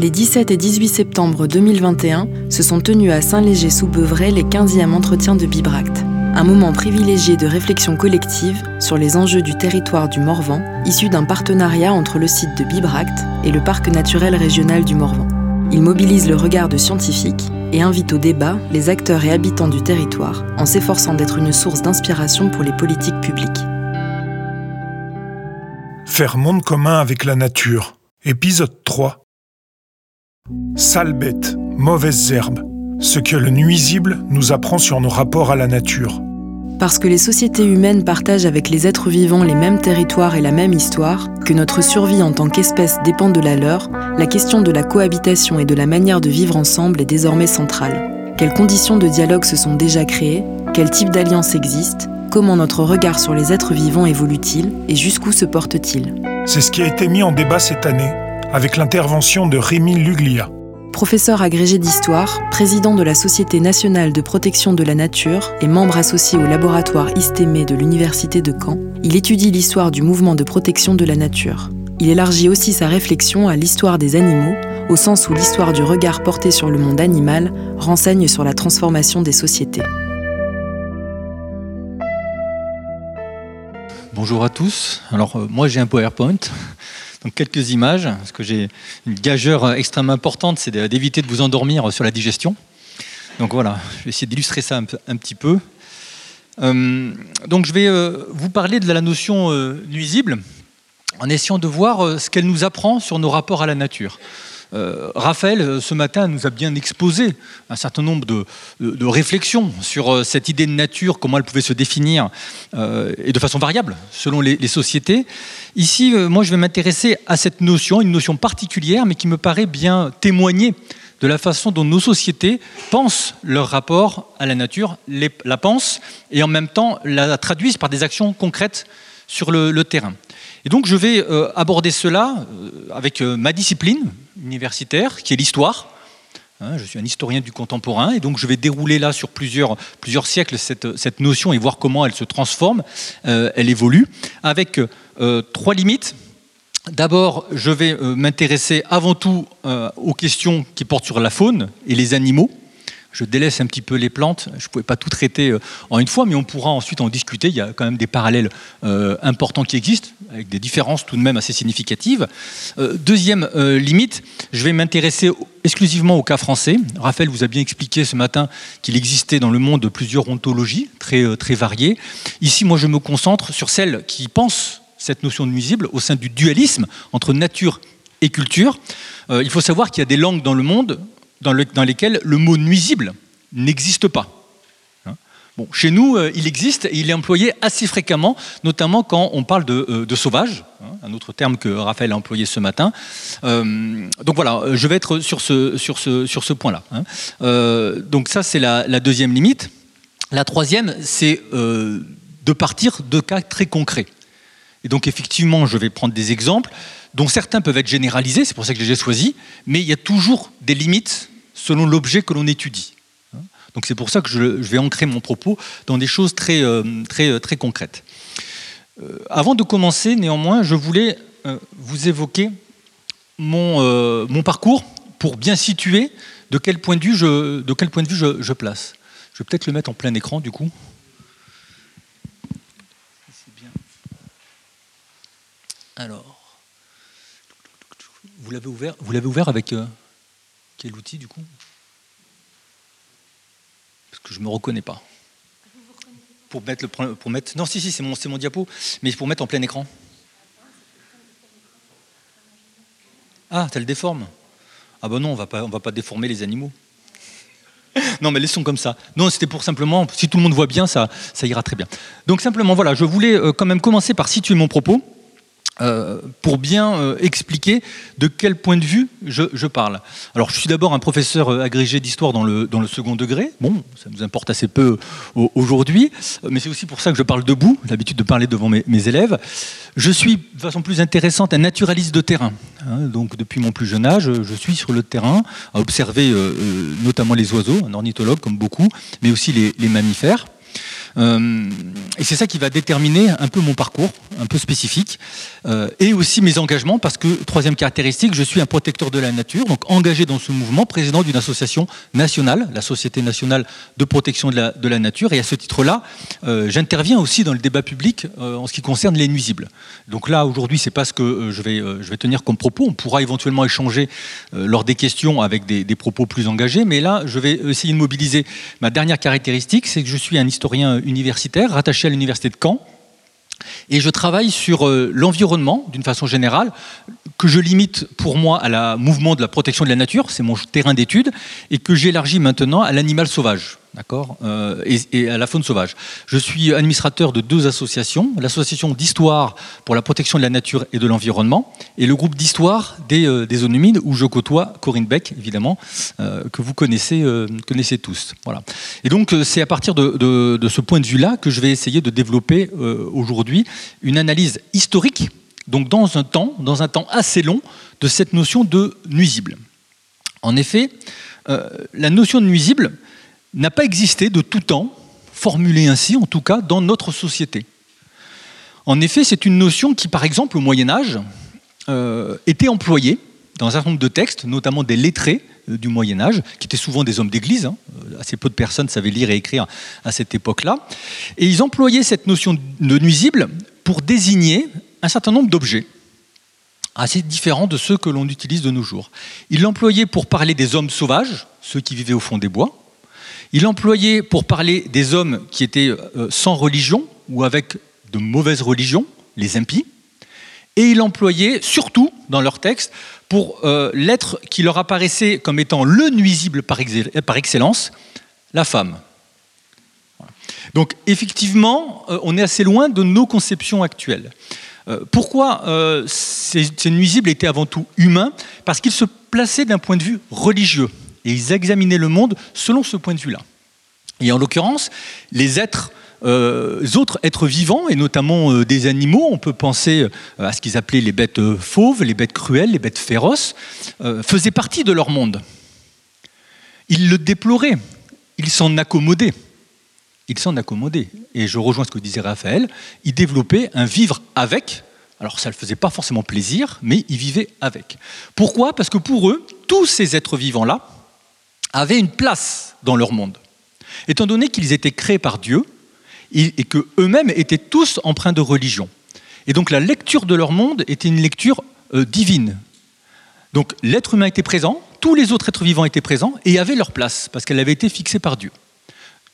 Les 17 et 18 septembre 2021 se sont tenus à Saint-Léger-sous-Beuvray les 15e entretiens de Bibract, un moment privilégié de réflexion collective sur les enjeux du territoire du Morvan, issu d'un partenariat entre le site de Bibract et le parc naturel régional du Morvan. Il mobilise le regard de scientifiques et invite au débat les acteurs et habitants du territoire en s'efforçant d'être une source d'inspiration pour les politiques publiques. Faire monde commun avec la nature. Épisode 3. Sale bête, mauvaises herbes. Ce que le nuisible nous apprend sur nos rapports à la nature. Parce que les sociétés humaines partagent avec les êtres vivants les mêmes territoires et la même histoire, que notre survie en tant qu'espèce dépend de la leur, la question de la cohabitation et de la manière de vivre ensemble est désormais centrale. Quelles conditions de dialogue se sont déjà créées? Quel type d'alliance existe? Comment notre regard sur les êtres vivants évolue-t-il? Et jusqu'où se porte-t-il? C'est ce qui a été mis en débat cette année, avec l'intervention de Rémi Luglia. Professeur agrégé d'histoire, président de la Société nationale de protection de la nature et membre associé au laboratoire ISTEME de l'Université de Caen, il étudie l'histoire du mouvement de protection de la nature. Il élargit aussi sa réflexion à l'histoire des animaux, au sens où l'histoire du regard porté sur le monde animal renseigne sur la transformation des sociétés. Bonjour à tous. Alors euh, moi j'ai un PowerPoint, donc quelques images, parce que j'ai une gageure extrêmement importante, c'est d'éviter de vous endormir sur la digestion. Donc voilà, je vais essayer d'illustrer ça un, petit peu. Euh, donc je vais euh, vous parler de la notion nuisible en essayant de voir ce qu'elle nous apprend sur nos rapports à la nature. Euh, Raphaël, euh, ce matin, nous a bien exposé un certain nombre de, réflexions sur euh, cette idée de nature, comment elle pouvait se définir, et de façon variable selon les, sociétés. Ici, moi, je vais m'intéresser à cette notion, une notion particulière, mais qui me paraît bien témoigner de la façon dont nos sociétés pensent leur rapport à la nature, la pensent et en même temps la traduisent par des actions concrètes sur le terrain. Et donc je vais euh, aborder cela euh, avec euh, ma discipline universitaire, qui est l'histoire. Hein, je suis un historien du contemporain, et donc je vais dérouler là sur plusieurs, siècles cette notion et voir comment elle se transforme, elle évolue, avec trois limites. D'abord, je vais m'intéresser avant tout aux questions qui portent sur la faune et les animaux je délaisse un petit peu les plantes. Je ne pouvais pas tout traiter euh, en une fois, mais on pourra ensuite en discuter. Il y a quand même des parallèles euh, importants qui existent, avec des différences tout de même assez significatives. Euh, deuxième limite, je vais m'intéresser exclusivement au cas français. Raphaël vous a bien expliqué ce matin qu'il existait dans le monde plusieurs ontologies très, très variées. Ici, moi, je me concentre sur celles qui pensent cette notion de nuisible au sein du dualisme entre nature et culture. il faut savoir qu'il y a des langues dans le monde dans, lesquels le mot nuisible n'existe pas. Hein bon, chez nous, euh, il existe et il est employé assez fréquemment, notamment quand on parle de, euh, sauvage, hein, un autre terme que Raphaël a employé ce matin. Euh, donc voilà, je vais être sur ce, point-là. Hein. donc ça, c'est la, deuxième limite. La troisième, c'est de partir de cas très concrets. Et donc effectivement, je vais prendre des exemples dont certains peuvent être généralisés, c'est pour ça que j'ai choisi, mais il y a toujours des limites selon l'objet que l'on étudie. Donc c'est pour ça que je, vais ancrer mon propos dans des choses très, euh, très, euh, très concrètes. Euh, avant de commencer, néanmoins, je voulais vous évoquer mon, mon, parcours pour bien situer de quel point de vue je, de quel point de vue je, je place. Je vais peut-être le mettre en plein écran du coup. Alors. Vous l'avez ouvert, vous l'avez ouvert avec euh, quel outil du coup? Parce que je ne me reconnais pas. Pour mettre le pour mettre non si si c'est mon c'est mon diapo mais pour mettre en plein écran. Ah, tu le déforme? Ah ben non, on va pas on va pas déformer les animaux. non, mais laissons comme ça. Non, c'était pour simplement, si tout le monde voit bien, ça, ça ira très bien. Donc simplement, voilà, je voulais euh, quand même commencer par situer mon propos. Euh, pour bien euh, expliquer de quel point de vue je, parle. Alors, je suis d'abord un professeur euh, agrégé d'histoire dans le, dans le second degré. Bon, ça nous importe assez peu aujourd'hui, mais c'est aussi pour ça que je parle debout, l'habitude de parler devant mes, élèves. Je suis, de façon plus intéressante, un naturaliste de terrain. Hein. donc, depuis mon plus jeune âge, je suis sur le terrain à observer notamment les oiseaux, un ornithologue comme beaucoup, mais aussi les, les mammifères. Euh, et c'est ça qui va déterminer un peu mon parcours, un peu spécifique, euh, et aussi mes engagements, parce que, troisième caractéristique, je suis un protecteur de la nature, donc engagé dans ce mouvement, président d'une association nationale, la Société nationale de protection de la, nature, et à ce titre-là, euh, j'interviens aussi dans le débat public en ce qui concerne les nuisibles. Donc là, aujourd'hui, c'est pas ce que je vais, je vais tenir comme propos, on pourra éventuellement échanger lors des questions avec des propos plus engagés, mais là, je vais essayer de mobiliser ma dernière caractéristique, c'est que je suis un historien universitaire rattaché à l'université de Caen. Et je travaille sur euh, l'environnement d'une façon générale, que je limite pour moi à la mouvement de la protection de la nature, c'est mon terrain d'étude, et que j'élargis maintenant à l'animal sauvage d'accord, euh, et, à la faune sauvage. Je suis administrateur de deux associations, l'association d'histoire pour la protection de la nature et de l'environnement, et le groupe d'histoire des, euh, zones humides où je côtoie Corinne Beck, évidemment, euh, que vous connaissez, connaissez tous. Voilà. Et donc c'est à partir de, de, de, ce point de vue-là que je vais essayer de développer aujourd'hui une analyse historique, donc dans un temps, dans un temps assez long, de cette notion de nuisible. En effet, la notion de nuisible, n'a pas existé de tout temps, formulée ainsi en tout cas, dans notre société. En effet, c'est une notion qui, par exemple, au Moyen Âge, euh, était employée dans un certain nombre de textes, notamment des lettrés euh, du Moyen Âge, qui étaient souvent des hommes d'église. Hein. Euh, assez peu de personnes savaient lire et écrire à cette époque-là. Et ils employaient cette notion de nuisible pour désigner un certain nombre d'objets assez différents de ceux que l'on utilise de nos jours. Ils l'employaient pour parler des hommes sauvages, ceux qui vivaient au fond des bois, il employait pour parler des hommes qui étaient euh, sans religion ou avec de mauvaises religions, les impies, et il employait surtout dans leur texte pour euh, l'être qui leur apparaissait comme étant le nuisible par, excellence, la femme. Donc effectivement, euh, on est assez loin de nos conceptions actuelles. pourquoi ces, ces, nuisibles étaient avant tout humains? Parce qu'ils se plaçaient d'un point de vue religieux et ils examinaient le monde selon ce point de vue-là. Et en l'occurrence, les êtres euh, autres êtres vivants, et notamment euh, des animaux, on peut penser euh, à ce qu'ils appelaient les bêtes fauves, les bêtes cruelles, les bêtes féroces, faisaient partie de leur monde. Ils le déploraient, ils s'en accommodaient. Ils s'en accommodaient. Et je rejoins ce que disait Raphaël, ils développaient un vivre avec. Alors ça ne faisait pas forcément plaisir, mais ils vivaient avec. Pourquoi? Parce que pour eux, tous ces êtres vivants-là, avaient une place dans leur monde. Étant donné qu'ils étaient créés par Dieu et qu'eux-mêmes étaient tous empreints de religion. Et donc la lecture de leur monde était une lecture euh, divine. Donc l'être humain était présent, tous les autres êtres vivants étaient présents et avaient leur place parce qu'elle avait été fixée par Dieu.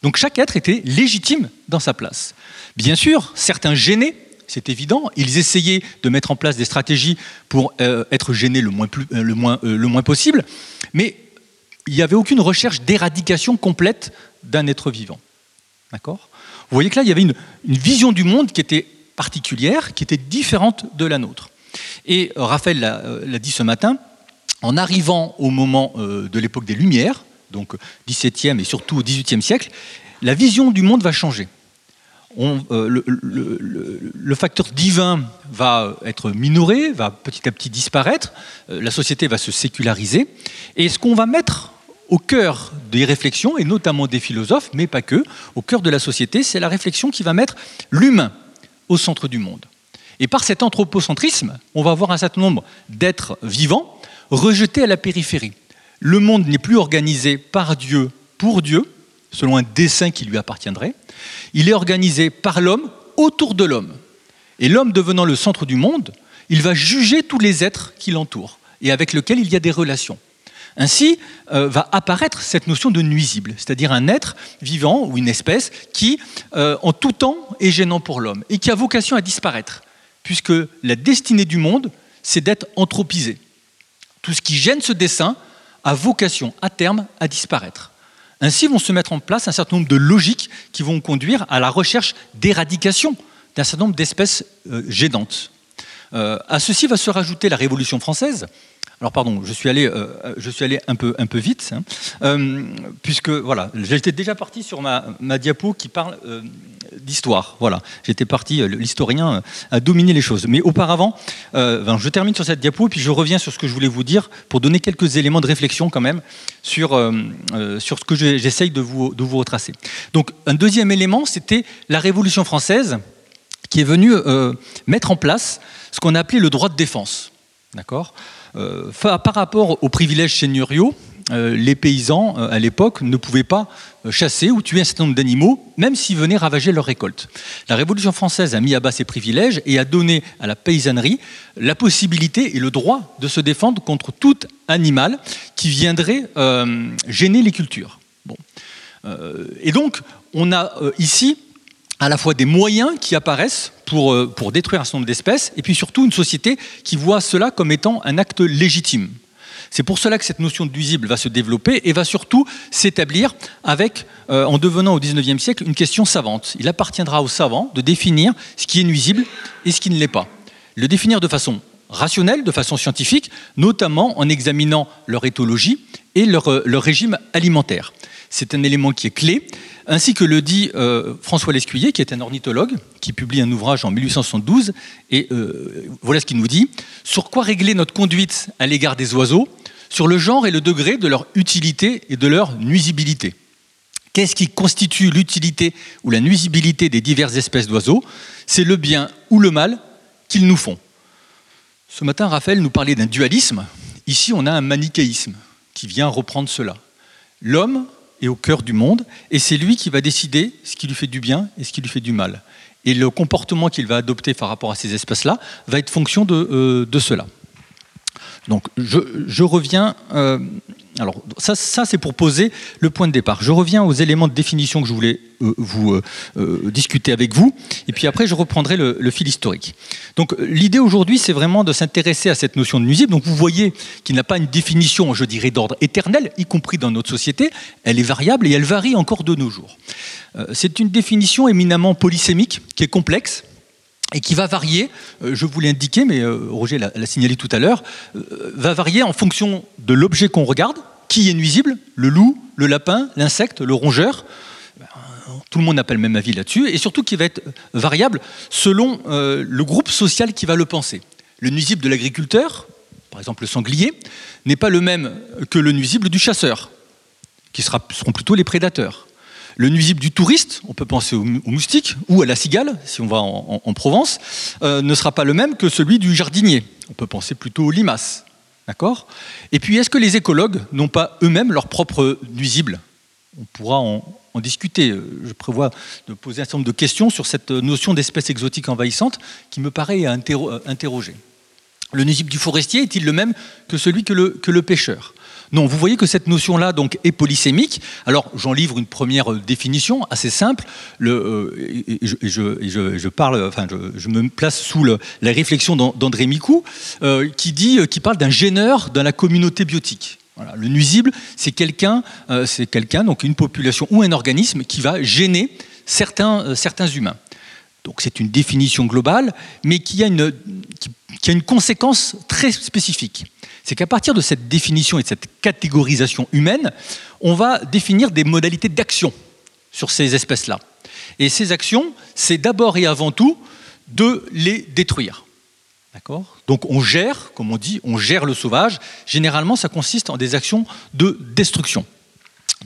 Donc chaque être était légitime dans sa place. Bien sûr, certains gênés, c'est évident, ils essayaient de mettre en place des stratégies pour euh, être gênés le moins, euh, le moins possible, mais il n'y avait aucune recherche d'éradication complète d'un être vivant. D'accord? Vous voyez que là, il y avait une, vision du monde qui était particulière, qui était différente de la nôtre. Et euh, Raphaël euh, l'a dit ce matin, en arrivant au moment euh, de l'époque des Lumières, donc 17e et surtout au 18e siècle, la vision du monde va changer. le, le, facteur divin va être minoré, va petit à petit disparaître, la société va se séculariser, et ce qu'on va mettre au cœur des réflexions, et notamment des philosophes, mais pas que, au cœur de la société, c'est la réflexion qui va mettre l'humain au centre du monde. Et par cet anthropocentrisme, on va avoir un certain nombre d'êtres vivants rejetés à la périphérie. Le monde n'est plus organisé par Dieu pour Dieu, selon un dessein qui lui appartiendrait. Il est organisé par l'homme autour de l'homme. Et l'homme devenant le centre du monde, il va juger tous les êtres qui l'entourent et avec lesquels il y a des relations. Ainsi euh, va apparaître cette notion de nuisible, c'est-à-dire un être vivant ou une espèce qui, euh, en tout temps, est gênant pour l'homme et qui a vocation à disparaître, puisque la destinée du monde, c'est d'être anthropisé. Tout ce qui gêne ce dessin a vocation, à terme, à disparaître. Ainsi vont se mettre en place un certain nombre de logiques qui vont conduire à la recherche d'éradication d'un certain nombre d'espèces euh, gênantes. à ceci va se rajouter la Révolution française, alors pardon, je suis allé, euh, je suis allé un, peu, un peu vite, hein. euh, puisque voilà, j'étais déjà parti sur ma, ma diapo qui parle euh, d'histoire. Voilà, j'étais parti, l'historien a dominé les choses. Mais auparavant, je termine sur cette diapo puis je reviens sur ce que je voulais vous dire pour donner quelques éléments de réflexion quand même sur, sur ce que j'essaye de vous, de vous retracer. Donc un deuxième élément, c'était la Révolution française qui est venue mettre en place ce qu'on a appelé le droit de défense. D'accord? Par rapport aux privilèges seigneuriaux, euh, les paysans, euh, à l'époque, ne pouvaient pas chasser ou tuer un certain nombre d'animaux, même s'ils venaient ravager leur récolte. La Révolution française a mis à bas ces privilèges et a donné à la paysannerie la possibilité et le droit de se défendre contre tout animal qui viendrait gêner les cultures. Et donc, on a ici à la fois des moyens qui apparaissent pour, euh, pour détruire un certain nombre d'espèces, et puis surtout une société qui voit cela comme étant un acte légitime. C'est pour cela que cette notion de nuisible va se développer et va surtout s'établir avec, euh, en devenant au XIXe siècle, une question savante. Il appartiendra aux savants de définir ce qui est nuisible et ce qui ne l'est pas. Le définir de façon rationnelle, de façon scientifique, notamment en examinant leur éthologie et leur, euh, leur régime alimentaire. C'est un élément qui est clé ainsi que le dit euh, François Lescuyer, qui est un ornithologue, qui publie un ouvrage en 1872, et euh, voilà ce qu'il nous dit. Sur quoi régler notre conduite à l'égard des oiseaux? Sur le genre et le degré de leur utilité et de leur nuisibilité. Qu'est-ce qui constitue l'utilité ou la nuisibilité des diverses espèces d'oiseaux? C'est le bien ou le mal qu'ils nous font. Ce matin, Raphaël nous parlait d'un dualisme. Ici, on a un manichéisme qui vient reprendre cela. L'homme au cœur du monde, et c'est lui qui va décider ce qui lui fait du bien et ce qui lui fait du mal. Et le comportement qu'il va adopter par rapport à ces espèces-là va être fonction de, euh, de cela. Donc je, reviens euh, alors ça, c'est pour poser le point de départ. Je reviens aux éléments de définition que je voulais euh, vous euh, discuter avec vous, et puis après je reprendrai le, fil historique. Donc l'idée aujourd'hui, c'est vraiment de s'intéresser à cette notion de nuisible. Donc vous voyez qu'il n'a pas une définition, je dirais, d'ordre éternel, y compris dans notre société. Elle est variable et elle varie encore de nos jours. c'est une définition éminemment polysémique, qui est complexe, et qui va varier, je vous l'ai indiqué, mais Roger l'a signalé tout à l'heure, va varier en fonction de l'objet qu'on regarde, qui est nuisible, le loup, le lapin, l'insecte, le rongeur. Tout le monde n'a pas le même avis là-dessus, et surtout qui va être variable selon euh, le groupe social qui va le penser. Le nuisible de l'agriculteur, par exemple le sanglier, n'est pas le même que le nuisible du chasseur, qui seront plutôt les prédateurs. Le nuisible du touriste, on peut penser aux moustiques ou à la cigale, si on va en, Provence, euh, ne sera pas le même que celui du jardinier. On peut penser plutôt aux limaces. D'accord? Et puis, est-ce que les écologues n'ont pas eux-mêmes leurs propres nuisibles On pourra en, discuter. Je prévois de poser un certain nombre de questions sur cette notion d'espèce exotique envahissante qui me paraît à interroger. Le nuisible du forestier est-il le même que celui que le pêcheur? Non, vous voyez que cette notion-là donc est polysémique. Alors j'en livre une première euh, définition assez simple. Je, me place sous la réflexion d'André Micou, euh, qui dit, euh, qui parle d'un gêneur dans la communauté biotique. le nuisible, c'est quelqu'un, c'est quelqu'un, donc une population ou un organisme qui va gêner certains, humains. Donc c'est une définition globale, mais qui a une conséquence très spécifique c'est qu'à partir de cette définition et de cette catégorisation humaine, on va définir des modalités d'action sur ces espèces-là. Et ces actions, c'est d'abord et avant tout de les détruire. D'accord? Donc on gère, comme on dit, on gère le sauvage. Généralement, ça consiste en des actions de destruction.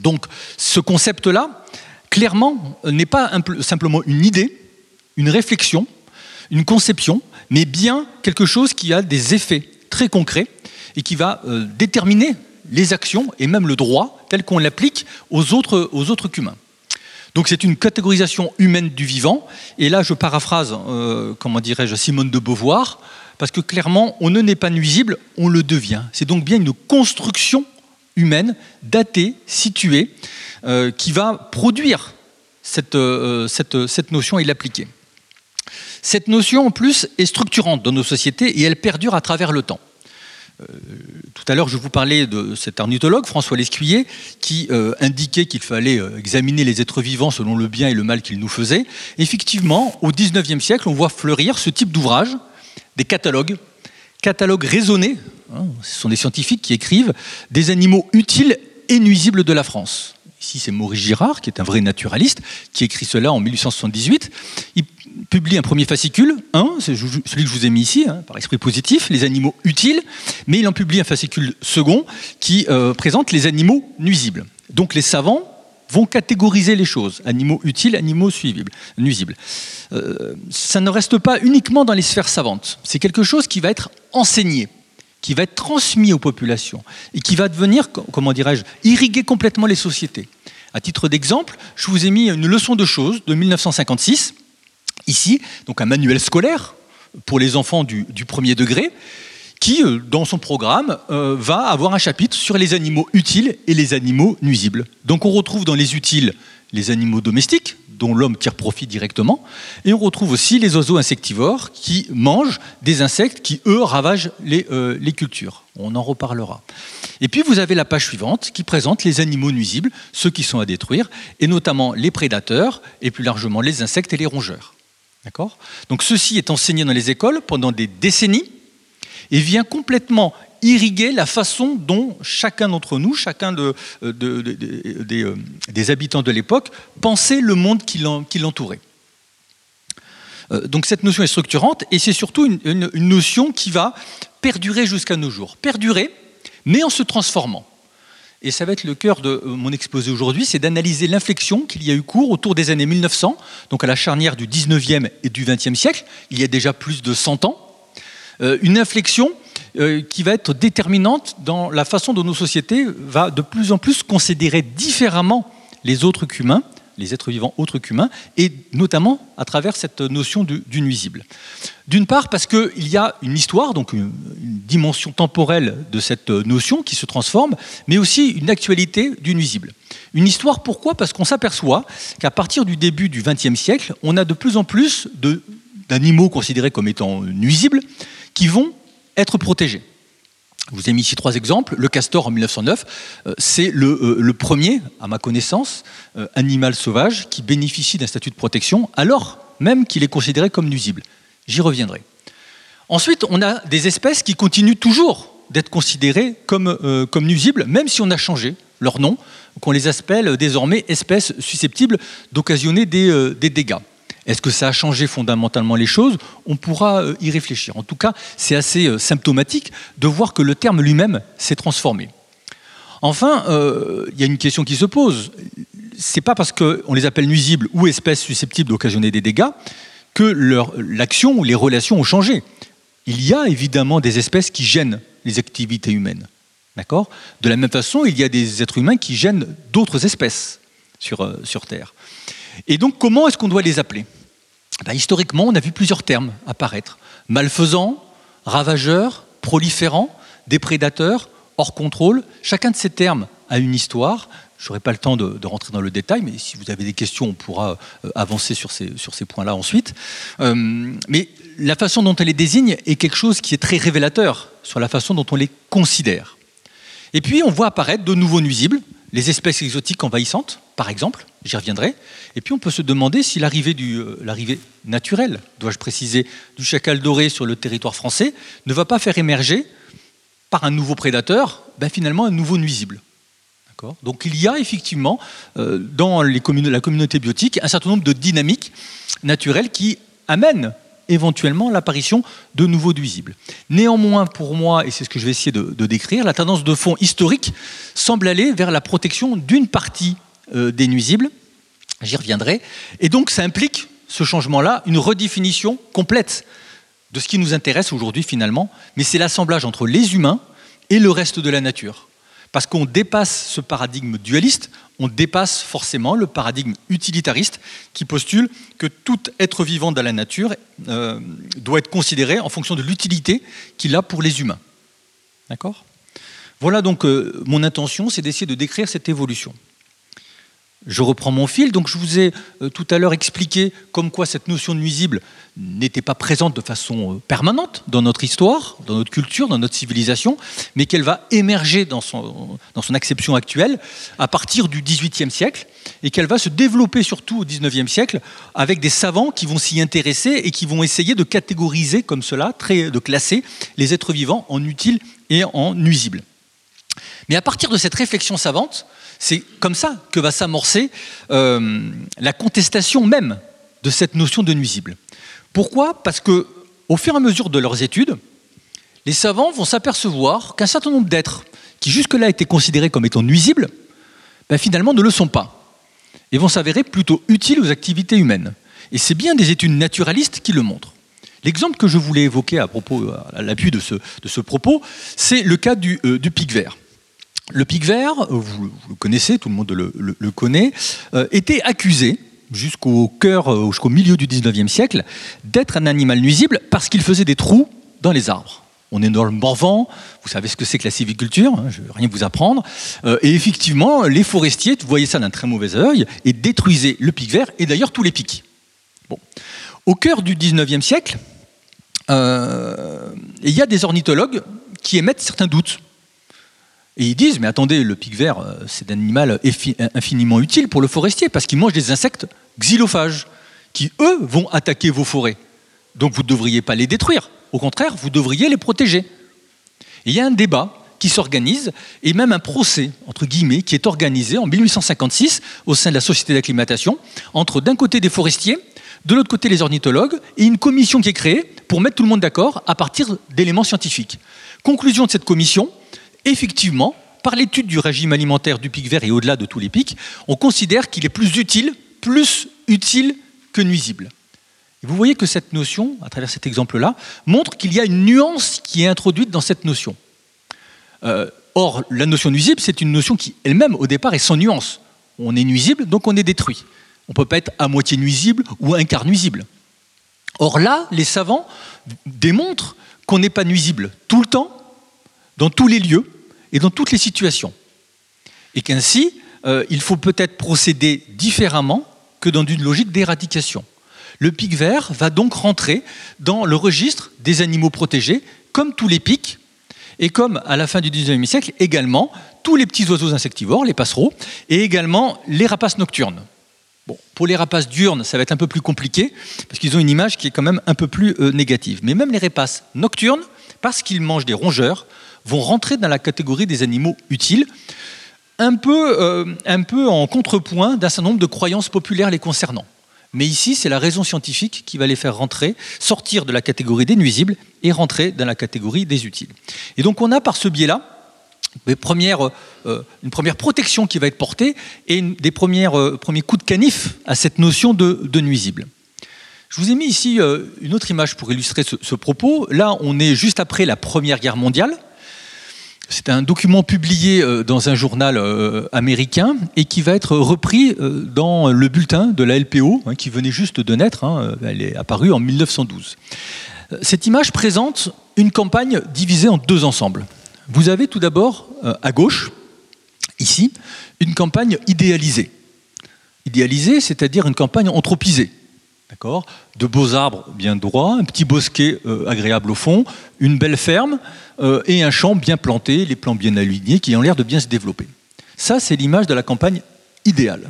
Donc ce concept-là, clairement, n'est pas simplement une idée, une réflexion, une conception, mais bien quelque chose qui a des effets très concrets et qui va euh, déterminer les actions et même le droit tel qu'on l'applique aux autres, aux. Donc c'est une catégorisation humaine du vivant, et là je paraphrase, euh, comment dirais-je, Simone de Beauvoir, parce que clairement, on ne n'est pas nuisible, on le devient. C'est donc bien une construction humaine, datée, située, euh, qui va produire cette, cette, cette notion et l'appliquer. Cette notion, en plus, est structurante dans nos sociétés et elle perdure à travers le temps. Euh, tout à l'heure, je vous parlais de cet ornithologue, François Lescuyer, qui euh, indiquait qu'il fallait euh, examiner les êtres vivants selon le bien et le mal qu'ils nous faisaient. Effectivement, au XIXe siècle, on voit fleurir ce type d'ouvrage, des catalogues, catalogues raisonnés hein, ce sont des scientifiques qui écrivent des animaux utiles et nuisibles de la France. Ici, c'est Maurice Girard, qui est un vrai naturaliste, qui écrit cela en 1878. Il publie un premier fascicule, celui que je vous ai mis ici, hein, par esprit positif, les animaux utiles, mais il en publie un fascicule second qui euh, présente les animaux nuisibles. Donc les savants vont catégoriser les choses, animaux utiles, animaux suivibles, nuisibles. Euh, ça ne reste pas uniquement dans les sphères savantes, c'est quelque chose qui va être enseigné, qui va être transmis aux populations et qui va devenir, comment dirais-je, irriguer complètement les sociétés. À titre d'exemple, je vous ai mis une leçon de choses de 1956, ici, donc un manuel scolaire pour les enfants du, premier degré, qui, euh, dans son programme, euh, va avoir un chapitre sur les animaux utiles et les animaux nuisibles. Donc on retrouve dans les utiles les animaux domestiques, dont l'homme tire profit directement, et on retrouve aussi les oiseaux insectivores qui mangent des insectes qui, eux, ravagent les, euh, les cultures. On en reparlera. Et puis vous avez la page suivante qui présente les animaux nuisibles, ceux qui sont à détruire, et notamment les prédateurs, et plus largement les insectes et les rongeurs. Donc ceci est enseigné dans les écoles pendant des décennies, et vient complètement irriguer la façon dont chacun d'entre nous, chacun euh, euh, des, habitants de l'époque, pensait le monde qui l'entourait. Euh, donc cette notion est structurante et c'est surtout une, notion qui va perdurer jusqu'à nos jours. Perdurer, mais en se transformant. Et ça va être le cœur de mon exposé aujourd'hui, c'est d'analyser l'inflexion qu'il y a eu cours autour des années 1900, donc à la charnière du 19e et du 20e siècle, il y a déjà plus de 100 ans, euh, une inflexion euh, qui va être déterminante dans la façon dont nos sociétés va de plus en plus considérer différemment les autres qu'humains, les êtres vivants autres qu'humains, et notamment à travers cette notion du, nuisible. D'une part parce qu'il y a une histoire, donc une, dimension temporelle de cette notion qui se transforme, mais aussi une actualité du nuisible. Une histoire pourquoi? Parce qu'on s'aperçoit qu'à partir du début du XXe siècle, on a de plus en plus d'animaux considérés comme étant nuisibles qui vont être protégés. Je vous ai mis ici trois exemples. Le castor en 1909, euh, c'est euh, le, premier, à ma connaissance, euh, animal sauvage qui bénéficie d'un statut de protection alors même qu'il est considéré comme nuisible. J'y reviendrai. Ensuite, on a des espèces qui continuent toujours d'être considérées comme, nuisibles, même si on a changé leur nom, qu'on les appelle désormais espèces susceptibles d'occasionner des dégâts. Est-ce que ça a changé fondamentalement les choses? On pourra euh, y réfléchir. En tout cas, c'est assez euh, symptomatique de voir que le terme lui-même s'est transformé. Enfin, euh, il y a une question qui se pose. C'est pas parce qu'on les appelle nuisibles ou espèces susceptibles d'occasionner des dégâts que l'action ou les relations ont changé. Il y a évidemment des espèces qui gênent les activités humaines. De la même façon, il y a des êtres humains qui gênent d'autres espèces sur Terre. Et donc, comment est-ce qu'on doit les appeler? Ben, Historiquement, on a vu plusieurs termes apparaître. Malfaisant, ravageur, proliférant, déprédateur, hors contrôle. Chacun de ces termes a une histoire. Je n'aurai pas le temps de, rentrer dans le détail, mais si vous avez des questions, on pourra euh, avancer sur ces, sur ces points-là ensuite. Euh, mais la façon dont elle les désigne est quelque chose qui est très révélateur sur la façon dont on les considère. Et puis, on voit apparaître de nouveaux nuisibles, les espèces exotiques envahissantes, par exemple, j'y reviendrai. Et puis on peut se demander si l'arrivée, euh, l'arrivée naturelle, dois-je préciser, du chacal doré sur le territoire français ne va pas faire émerger, par un nouveau prédateur, ben finalement un nouveau nuisible. Donc il y a effectivement euh, dans la communauté biotique un certain nombre de dynamiques naturelles qui amènent éventuellement l'apparition de nouveaux nuisibles. Néanmoins, pour moi, et c'est ce que je vais essayer de, décrire, la tendance de fond historique semble aller vers la protection d'une partie euh, des nuisibles. J'y reviendrai. Et donc, ça implique, ce changement-là, une redéfinition complète de ce qui nous intéresse aujourd'hui finalement, mais c'est l'assemblage entre les humains et le reste de la nature. Parce qu'on dépasse ce paradigme dualiste, on dépasse forcément le paradigme utilitariste qui postule que tout être vivant dans la nature euh, doit être considéré en fonction de l'utilité qu'il a pour les humains. D'accord? Voilà donc euh, mon intention, c'est d'essayer de décrire cette évolution. Je reprends mon fil. Donc, je vous ai euh, tout à l'heure expliqué comme quoi cette notion de nuisible n'était pas présente de façon euh, permanente dans notre histoire, dans notre culture, dans notre civilisation, mais qu'elle va émerger dans son, dans acception actuelle à partir du XVIIIe siècle et qu'elle va se développer surtout au XIXe siècle avec des savants qui vont s'y intéresser et qui vont essayer de catégoriser comme cela, de classer les êtres vivants en utiles et en nuisibles. Mais à partir de cette réflexion savante, c'est comme ça que va s'amorcer euh, la contestation même de cette notion de nuisible. Pourquoi? Parce que, au fur et à mesure de leurs études, les savants vont s'apercevoir qu'un certain nombre d'êtres qui jusque-là étaient considérés comme étant nuisibles, ben finalement ne le sont pas, et vont s'avérer plutôt utiles aux activités humaines. Et c'est bien des études naturalistes qui le montrent. L'exemple que je voulais évoquer à propos, à l'appui de ce, propos, c'est le cas du, euh, du pic vert. Le pic vert, vous, le connaissez, tout le monde le, connaît, euh, était accusé jusqu'au cœur, euh, jusqu'au milieu du 19e siècle, d'être un animal nuisible parce qu'il faisait des trous dans les arbres. On est dans le Morvan, vous savez ce que c'est que la civiculture, hein, je ne vais rien vous apprendre. Euh, et effectivement, les forestiers voyaient ça d'un très mauvais œil et détruisaient le pic vert et d'ailleurs tous les pics. Au cœur du 19e siècle, il y a des ornithologues qui émettent certains doutes et ils disent, mais attendez, le pic vert, euh, c'est un animal infiniment utile pour le forestier, parce qu'il mange des insectes xylophages, qui, eux, vont attaquer vos forêts. Donc vous ne devriez pas les détruire. Au contraire, vous devriez les protéger. il y a un débat qui s'organise, et même un procès, entre guillemets, qui est organisé en 1856 au sein de la Société d'acclimatation, entre d'un côté des forestiers, de l'autre côté les ornithologues, et une commission qui est créée pour mettre tout le monde d'accord à partir d'éléments scientifiques. Conclusion de cette commission, effectivement, par l'étude du régime alimentaire du pic vert et au-delà de tous les pics, on considère qu'il est plus utile, plus utile que nuisible. vous voyez que cette notion, à travers cet exemple-là, montre qu'il y a une nuance qui est introduite dans cette notion. Euh, or, la notion nuisible, c'est une notion qui elle-même, au départ, est sans nuance. On est nuisible, donc on est détruit. On ne peut pas être à moitié nuisible ou un quart nuisible. Or là, les savants démontrent qu'on n'est pas nuisible tout le temps, dans tous les lieux et dans toutes les situations. Et qu'ainsi, euh, il faut peut-être procéder différemment que dans une logique d'éradication. Le pic vert va donc rentrer dans le registre des animaux protégés, comme tous les pics, et comme à la fin du XIXe siècle également tous les petits oiseaux insectivores, les passereaux, et également les rapaces nocturnes. Bon, pour les rapaces diurnes, ça va être un peu plus compliqué, parce qu'ils ont une image qui est quand même un peu plus euh, négative. Mais même les rapaces nocturnes, parce qu'ils mangent des rongeurs, vont rentrer dans la catégorie des animaux utiles, un peu, euh, un peu en contrepoint d'un certain nombre de croyances populaires les concernant. Mais ici, c'est la raison scientifique qui va les faire rentrer, sortir de la catégorie des nuisibles et rentrer dans la catégorie des utiles. Et donc on a par ce biais-là une première, euh, une première protection qui va être portée et des euh, premiers coups de canif à cette notion de, nuisible. Je vous ai mis ici une autre image pour illustrer ce propos. Là, on est juste après la Première Guerre mondiale. C'est un document publié euh, dans un journal euh, américain et qui va être repris euh, dans le bulletin de la LPO, hein, qui venait juste de naître. Hein, elle est apparue en 1912. Cette image présente une campagne divisée en deux ensembles. Vous avez tout d'abord à gauche, ici, une campagne idéalisée. Idéalisée, c'est-à-dire une campagne anthropisée. D'accord De beaux arbres bien droits, un petit bosquet agréable au fond, une belle ferme, euh, et un champ bien planté, les plants bien alignés, qui ont l'air de bien se développer. Ça, c'est l'image de la campagne idéale.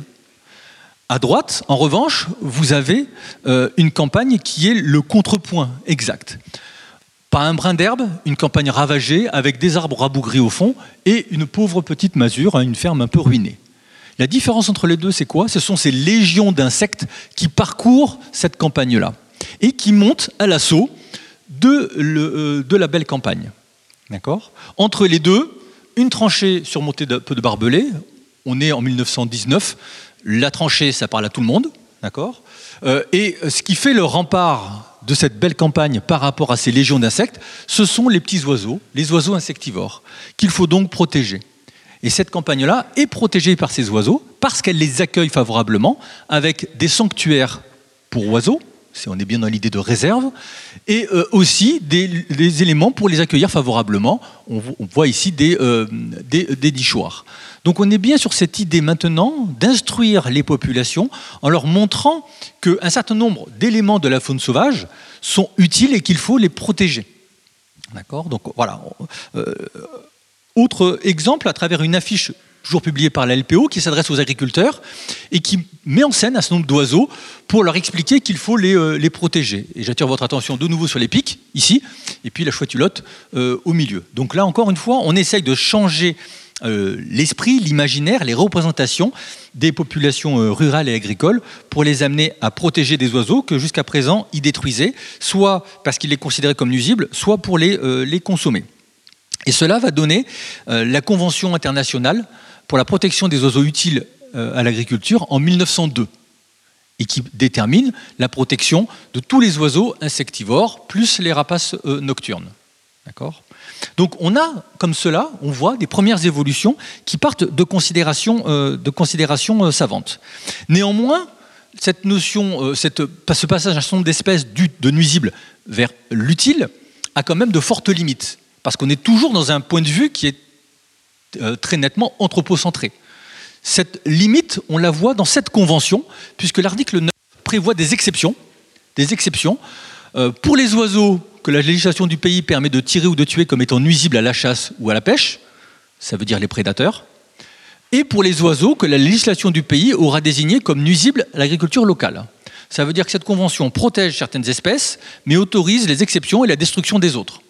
À droite, en revanche, vous avez euh, une campagne qui est le contrepoint exact. Pas un brin d'herbe, une campagne ravagée avec des arbres rabougris au fond et une pauvre petite masure, hein, une ferme un peu ruinée. La différence entre les deux, c'est quoi? Ce sont ces légions d'insectes qui parcourent cette campagne-là et qui montent à l'assaut de, euh, la belle campagne. D'accord? Entre les deux, une tranchée surmontée d'un peu de barbelés. On est en 1919. La tranchée, ça parle à tout le monde. D'accord? Euh, Et ce qui fait le rempart de cette belle campagne par rapport à ces légions d'insectes, ce sont les petits oiseaux, les oiseaux insectivores, qu'il faut donc protéger. Et cette campagne-là est protégée par ces oiseaux parce qu'elle les accueille favorablement avec des sanctuaires pour oiseaux, on est bien dans l'idée de réserve, et euh, aussi des, éléments pour les accueillir favorablement. On, voit ici des, euh, nichoirs. Donc on est bien sur cette idée maintenant d'instruire les populations en leur montrant qu'un certain nombre d'éléments de la faune sauvage sont utiles et qu'il faut les protéger. D'accord? Donc voilà. Euh, autre exemple, à travers une affiche toujours publié par la LPO, qui s'adresse aux agriculteurs et qui met en scène un certain nombre d'oiseaux pour leur expliquer qu'il faut les, euh, protéger. Et j'attire votre attention de nouveau sur les pics, ici, et puis la chouette euh, au milieu. Donc là, encore une fois, on essaye de changer euh, l'esprit, l'imaginaire, les représentations des populations rurales et agricoles pour les amener à protéger des oiseaux que jusqu'à présent ils détruisaient, soit parce qu'ils les considéraient comme nuisibles, soit pour les consommer. Et cela va donner la Convention internationale pour la protection des oiseaux utiles euh, à l'agriculture en 1902 et qui détermine la protection de tous les oiseaux insectivores plus les rapaces euh, nocturnes. D'accord? Donc on a comme cela, on voit des premières évolutions qui partent de considérations, euh, savantes. Néanmoins, cette notion, cette, ce passage certain nombre d'espèces de nuisibles vers l'utile a quand même de fortes limites parce qu'on est toujours dans un point de vue qui est euh, très nettement anthropocentré. Cette limite, on la voit dans cette convention, puisque l'article 9 prévoit des exceptions, des exceptions euh, pour les oiseaux que la législation du pays permet de tirer ou de tuer comme étant nuisibles à la chasse ou à la pêche, ça veut dire les prédateurs, et pour les oiseaux que la législation du pays aura désignés comme nuisibles à l'agriculture locale. Ça veut dire que cette convention protège certaines espèces, mais autorise les exceptions et la destruction des autres.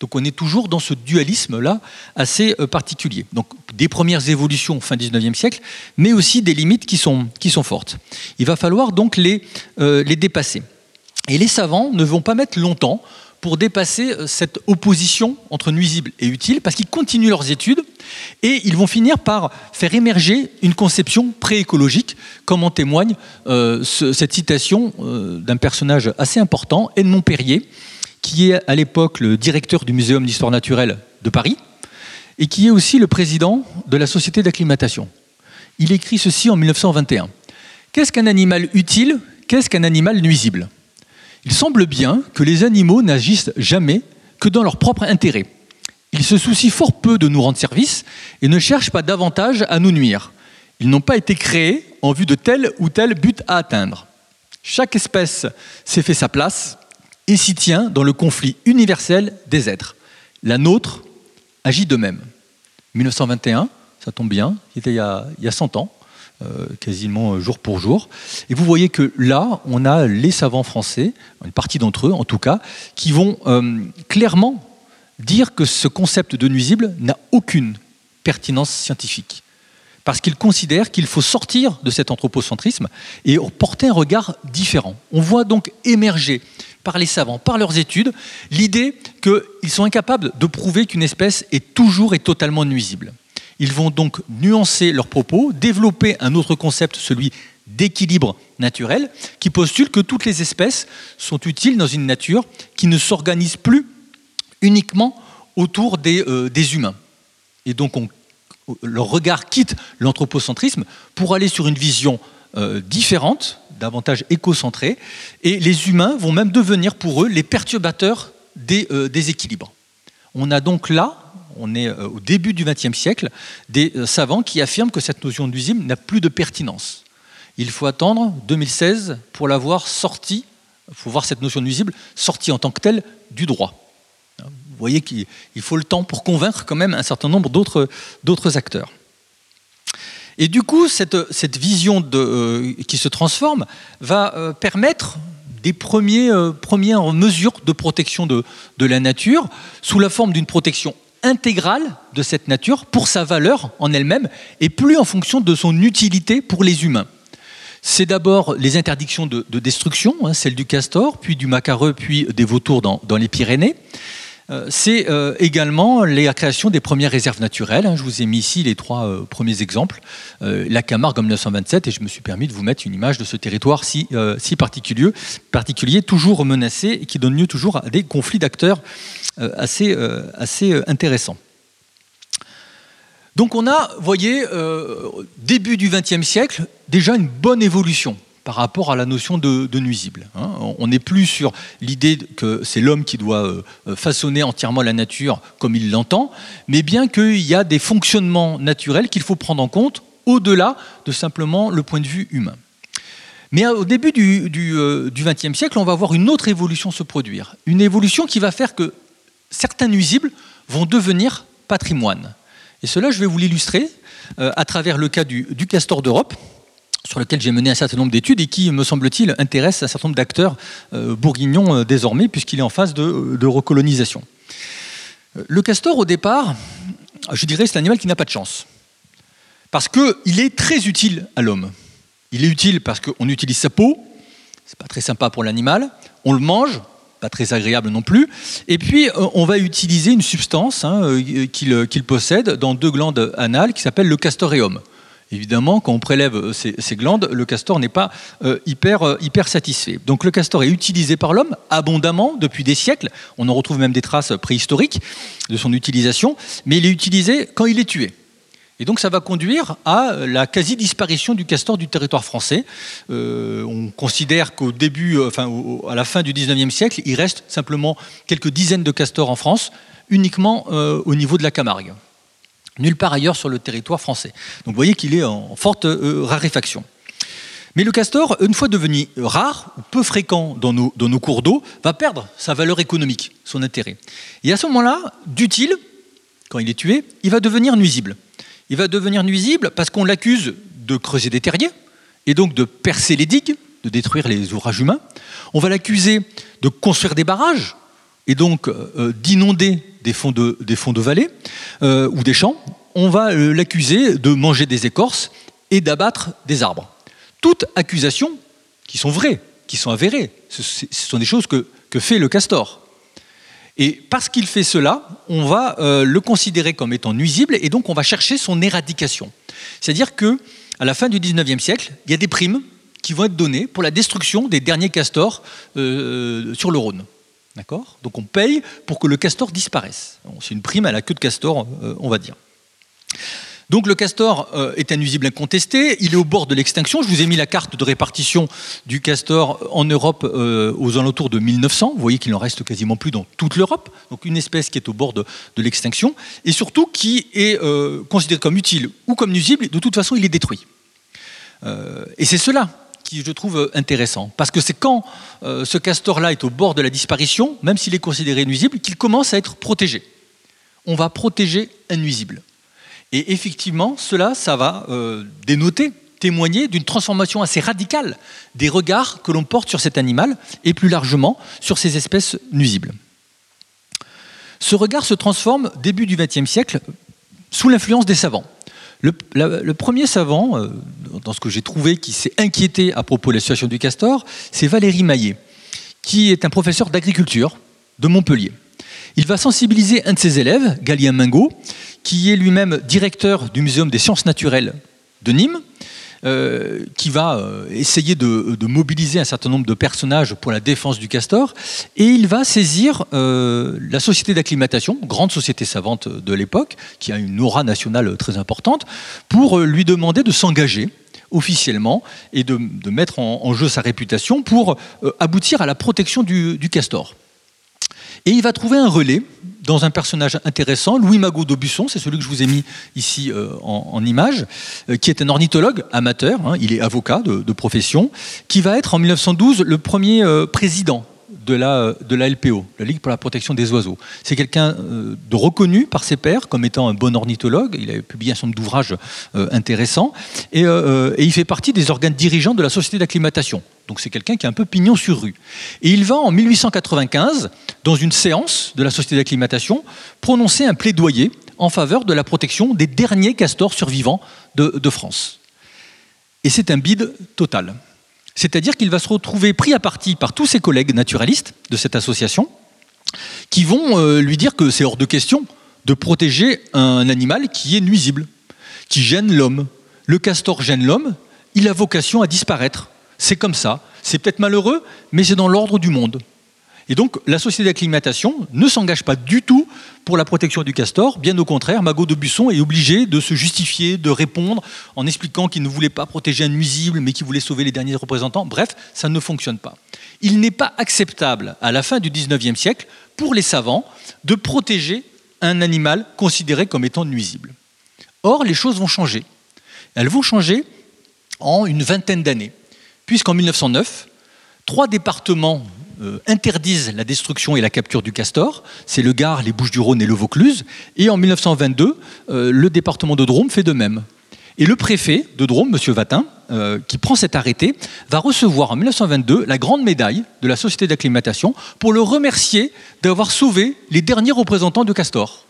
Donc on est toujours dans ce dualisme-là assez euh, particulier. Donc des premières évolutions fin 19e siècle, mais aussi des limites qui sont, qui fortes. Il va falloir donc les, euh, les dépasser. Et les savants ne vont pas mettre longtemps pour dépasser euh, cette opposition entre nuisible et utile, parce qu'ils continuent leurs études et ils vont finir par faire émerger une conception préécologique, comme en témoigne cette citation d'un personnage assez important, Edmond Perrier, qui est à l'époque le directeur du Muséum d'histoire naturelle de Paris, et qui est aussi le président de la Société d'acclimatation. Il écrit ceci en 1921. Qu'est-ce qu'un animal utile? Qu'est-ce qu'un animal nuisible? Il semble bien que les animaux n'agissent jamais que dans leur propre intérêt. Ils se soucient fort peu de nous rendre service et ne cherchent pas davantage à nous nuire. Ils n'ont pas été créés en vue de tel ou tel but à atteindre. Chaque espèce s'est fait sa place, et s'y tient dans le conflit universel des êtres. La nôtre agit de même. 1921, ça tombe bien, c'était il y a, il 100 ans, euh, quasiment jour pour jour. Et vous voyez que là, on a les savants français, une partie d'entre eux en tout cas, qui vont euh, clairement dire que ce concept de nuisible n'a aucune pertinence scientifique. Parce qu'ils considèrent qu'il faut sortir de cet anthropocentrisme et porter un regard différent. On voit donc émerger par les savants, par leurs études, l'idée qu'ils sont incapables de prouver qu'une espèce est toujours et totalement nuisible. Ils vont donc nuancer leurs propos, développer un autre concept, celui d'équilibre naturel, qui postule que toutes les espèces sont utiles dans une nature qui ne s'organise plus uniquement autour des, euh, humains. Et donc leur regard quitte l'anthropocentrisme pour aller sur une vision euh, différente, davantage écocentrée, et les humains vont même devenir pour eux les perturbateurs des, euh, équilibres. On a donc là, on est euh, au début du XXe siècle, des savants qui affirment que cette notion d'usine n'a plus de pertinence. Il faut attendre 2016 pour l'avoir sortie, il faut voir cette notion nuisible sortie en tant que telle du droit. Vous voyez qu'il faut le temps pour convaincre quand même un certain nombre d'autres acteurs. Et du coup, cette, vision euh, qui se transforme va euh, permettre des euh, premières mesures de protection de, la nature sous la forme d'une protection intégrale de cette nature pour sa valeur en elle-même et plus en fonction de son utilité pour les humains. C'est d'abord les interdictions de, destruction, hein, celle du castor, puis du macareux, puis des vautours dans les Pyrénées. Euh, c'est euh, également la création des premières réserves naturelles. Hein. Je vous ai mis ici les trois euh, premiers exemples. la Camargue en 1927, et je me suis permis de vous mettre une image de ce territoire si, particulier, toujours menacé et qui donne lieu toujours à des conflits d'acteurs assez, assez intéressants. Donc on a, voyez, début du XXe siècle, déjà une bonne évolution par rapport à la notion de, nuisible. Hein. On n'est plus sur l'idée que c'est l'homme qui doit euh, façonner entièrement la nature comme il l'entend, mais bien qu'il y a des fonctionnements naturels qu'il faut prendre en compte au-delà de simplement le point de vue humain. Mais au début du XXe euh, siècle, on va voir une autre évolution se produire. Une évolution qui va faire que certains nuisibles vont devenir patrimoine. Et cela, je vais vous l'illustrer euh, à travers le cas du, castor d'Europe, sur lequel j'ai mené un certain nombre d'études et qui, me semble-t-il, intéresse un certain nombre d'acteurs euh, bourguignons désormais, puisqu'il est en phase de, recolonisation. Le castor, au départ, je dirais, c'est un animal qui n'a pas de chance. Parce qu'il est très utile à l'homme. Il est utile parce qu'on utilise sa peau, c'est pas très sympa pour l'animal, on le mange, pas très agréable non plus, et puis euh, on va utiliser une substance hein, euh, qu'il possède dans deux glandes anales qui s'appelle le castoreum. Évidemment, quand on prélève ces, glandes, le castor n'est pas euh, hyper, hyper satisfait. Donc le castor est utilisé par l'homme abondamment depuis des siècles. On en retrouve même des traces préhistoriques de son utilisation, mais il est utilisé quand il est tué. Et donc ça va conduire à la quasi-disparition du castor du territoire français. Euh, on considère qu'au début, euh, enfin à la fin du 19e siècle, il reste simplement quelques dizaines de castors en France, uniquement euh, au niveau de la Camargue. Nulle part ailleurs sur le territoire français. Donc vous voyez qu'il est en forte raréfaction. Mais le castor, une fois devenu rare, ou peu fréquent dans nos, cours d'eau, va perdre sa valeur économique, son intérêt. Et à ce moment-là, d'utile, quand il est tué, il va devenir nuisible il va devenir nuisible parce qu'on l'accuse de creuser des terriers et donc de percer les digues, de détruire les ouvrages humains. On va l'accuser de construire des barrages et donc euh, d'inonder des fonds de, des vallée euh, ou des champs. On va euh, l'accuser de manger des écorces et d'abattre des arbres. Toutes accusations qui sont vraies, qui sont avérées. Ce, sont des choses que, fait le castor. Et parce qu'il fait cela, on va euh, le considérer comme étant nuisible et donc on va chercher son éradication. C'est-à-dire que à la fin du 19e siècle, il y a des primes qui vont être données pour la destruction des derniers castors sur le Rhône. D'accord? Donc on paye pour que le castor disparaisse. C'est une prime à la queue de castor, euh, on va dire. Donc le castor euh, est un nuisible incontesté, il est au bord de l'extinction. Je vous ai mis la carte de répartition du castor en Europe euh, aux alentours de 1900. Vous voyez qu'il n'en reste quasiment plus dans toute l'Europe. Donc une espèce qui est au bord de, l'extinction et surtout qui est considérée comme utile ou comme nuisible. De toute façon, il est détruit. et c'est cela qui je trouve intéressant. Parce que c'est quand ce castor-là est au bord de la disparition, même s'il est considéré nuisible, qu'il commence à être protégé. On va protéger un nuisible. Et effectivement, cela, ça va euh, dénoter, témoigner d'une transformation assez radicale des regards que l'on porte sur cet animal et plus largement sur ces espèces nuisibles. Ce regard se transforme début du XXe siècle sous l'influence des savants. Le, premier savant, euh, dans ce que j'ai trouvé, qui s'est inquiété à propos de la situation du castor, c'est Valérie Maillet, qui est un professeur d'agriculture de Montpellier. Il va sensibiliser un de ses élèves, Galien Mingot, qui est lui-même directeur du Muséum des sciences naturelles de Nîmes, euh, qui va euh, essayer de, mobiliser un certain nombre de personnages pour la défense du castor, et il va saisir euh, la société d'acclimatation, grande société savante de l'époque, qui a une aura nationale très importante, pour lui demander de s'engager officiellement et de, mettre en, jeu sa réputation pour aboutir à la protection du castor. Et il va trouver un relais dans un personnage intéressant, Louis Magot d'Aubusson, c'est celui que je vous ai mis ici euh, en, image, euh, qui est un ornithologue amateur, hein, il est avocat de, profession, qui va être en 1912 le premier euh, président de la, de la LPO, la Ligue pour la protection des oiseaux. C'est quelqu'un de reconnu par ses pairs comme étant un bon ornithologue. Il a publié un certain nombre d'ouvrages intéressants. Et, et, il fait partie des organes dirigeants de la Société d'acclimatation. Donc c'est quelqu'un qui est un peu pignon sur rue. Et il va en 1895, dans une séance de la Société d'acclimatation, prononcer un plaidoyer en faveur de la protection des derniers castors survivants de, France. Et c'est un bide total. C'est-à-dire qu'il va se retrouver pris à partie par tous ses collègues naturalistes de cette association, qui vont euh, lui dire que c'est hors de question de protéger un animal qui est nuisible, qui gêne l'homme. Le castor gêne l'homme, il a vocation à disparaître. C'est comme ça. C'est peut-être malheureux, mais c'est dans l'ordre du monde. Et donc la société d'acclimatation ne s'engage pas du tout pour la protection du castor. Bien au contraire, Magot de Busson est obligé de se justifier, de répondre en expliquant qu'il ne voulait pas protéger un nuisible, mais qu'il voulait sauver les derniers représentants. Bref, ça ne fonctionne pas. Il n'est pas acceptable à la fin du 19e siècle pour les savants de protéger un animal considéré comme étant nuisible. Or, les choses vont changer. Elles vont changer en une vingtaine d'années, puisqu'en 1909, trois départements euh, interdisent la destruction et la capture du castor. C'est le Gard, les Bouches-du-Rhône et le Vaucluse. Et en 1922, euh, le département de Drôme fait de même. Et le préfet de Drôme, M. Vatin, euh, qui prend cet arrêté, va recevoir en 1922 la grande médaille de la Société d'acclimatation pour le remercier d'avoir sauvé les derniers représentants de castor.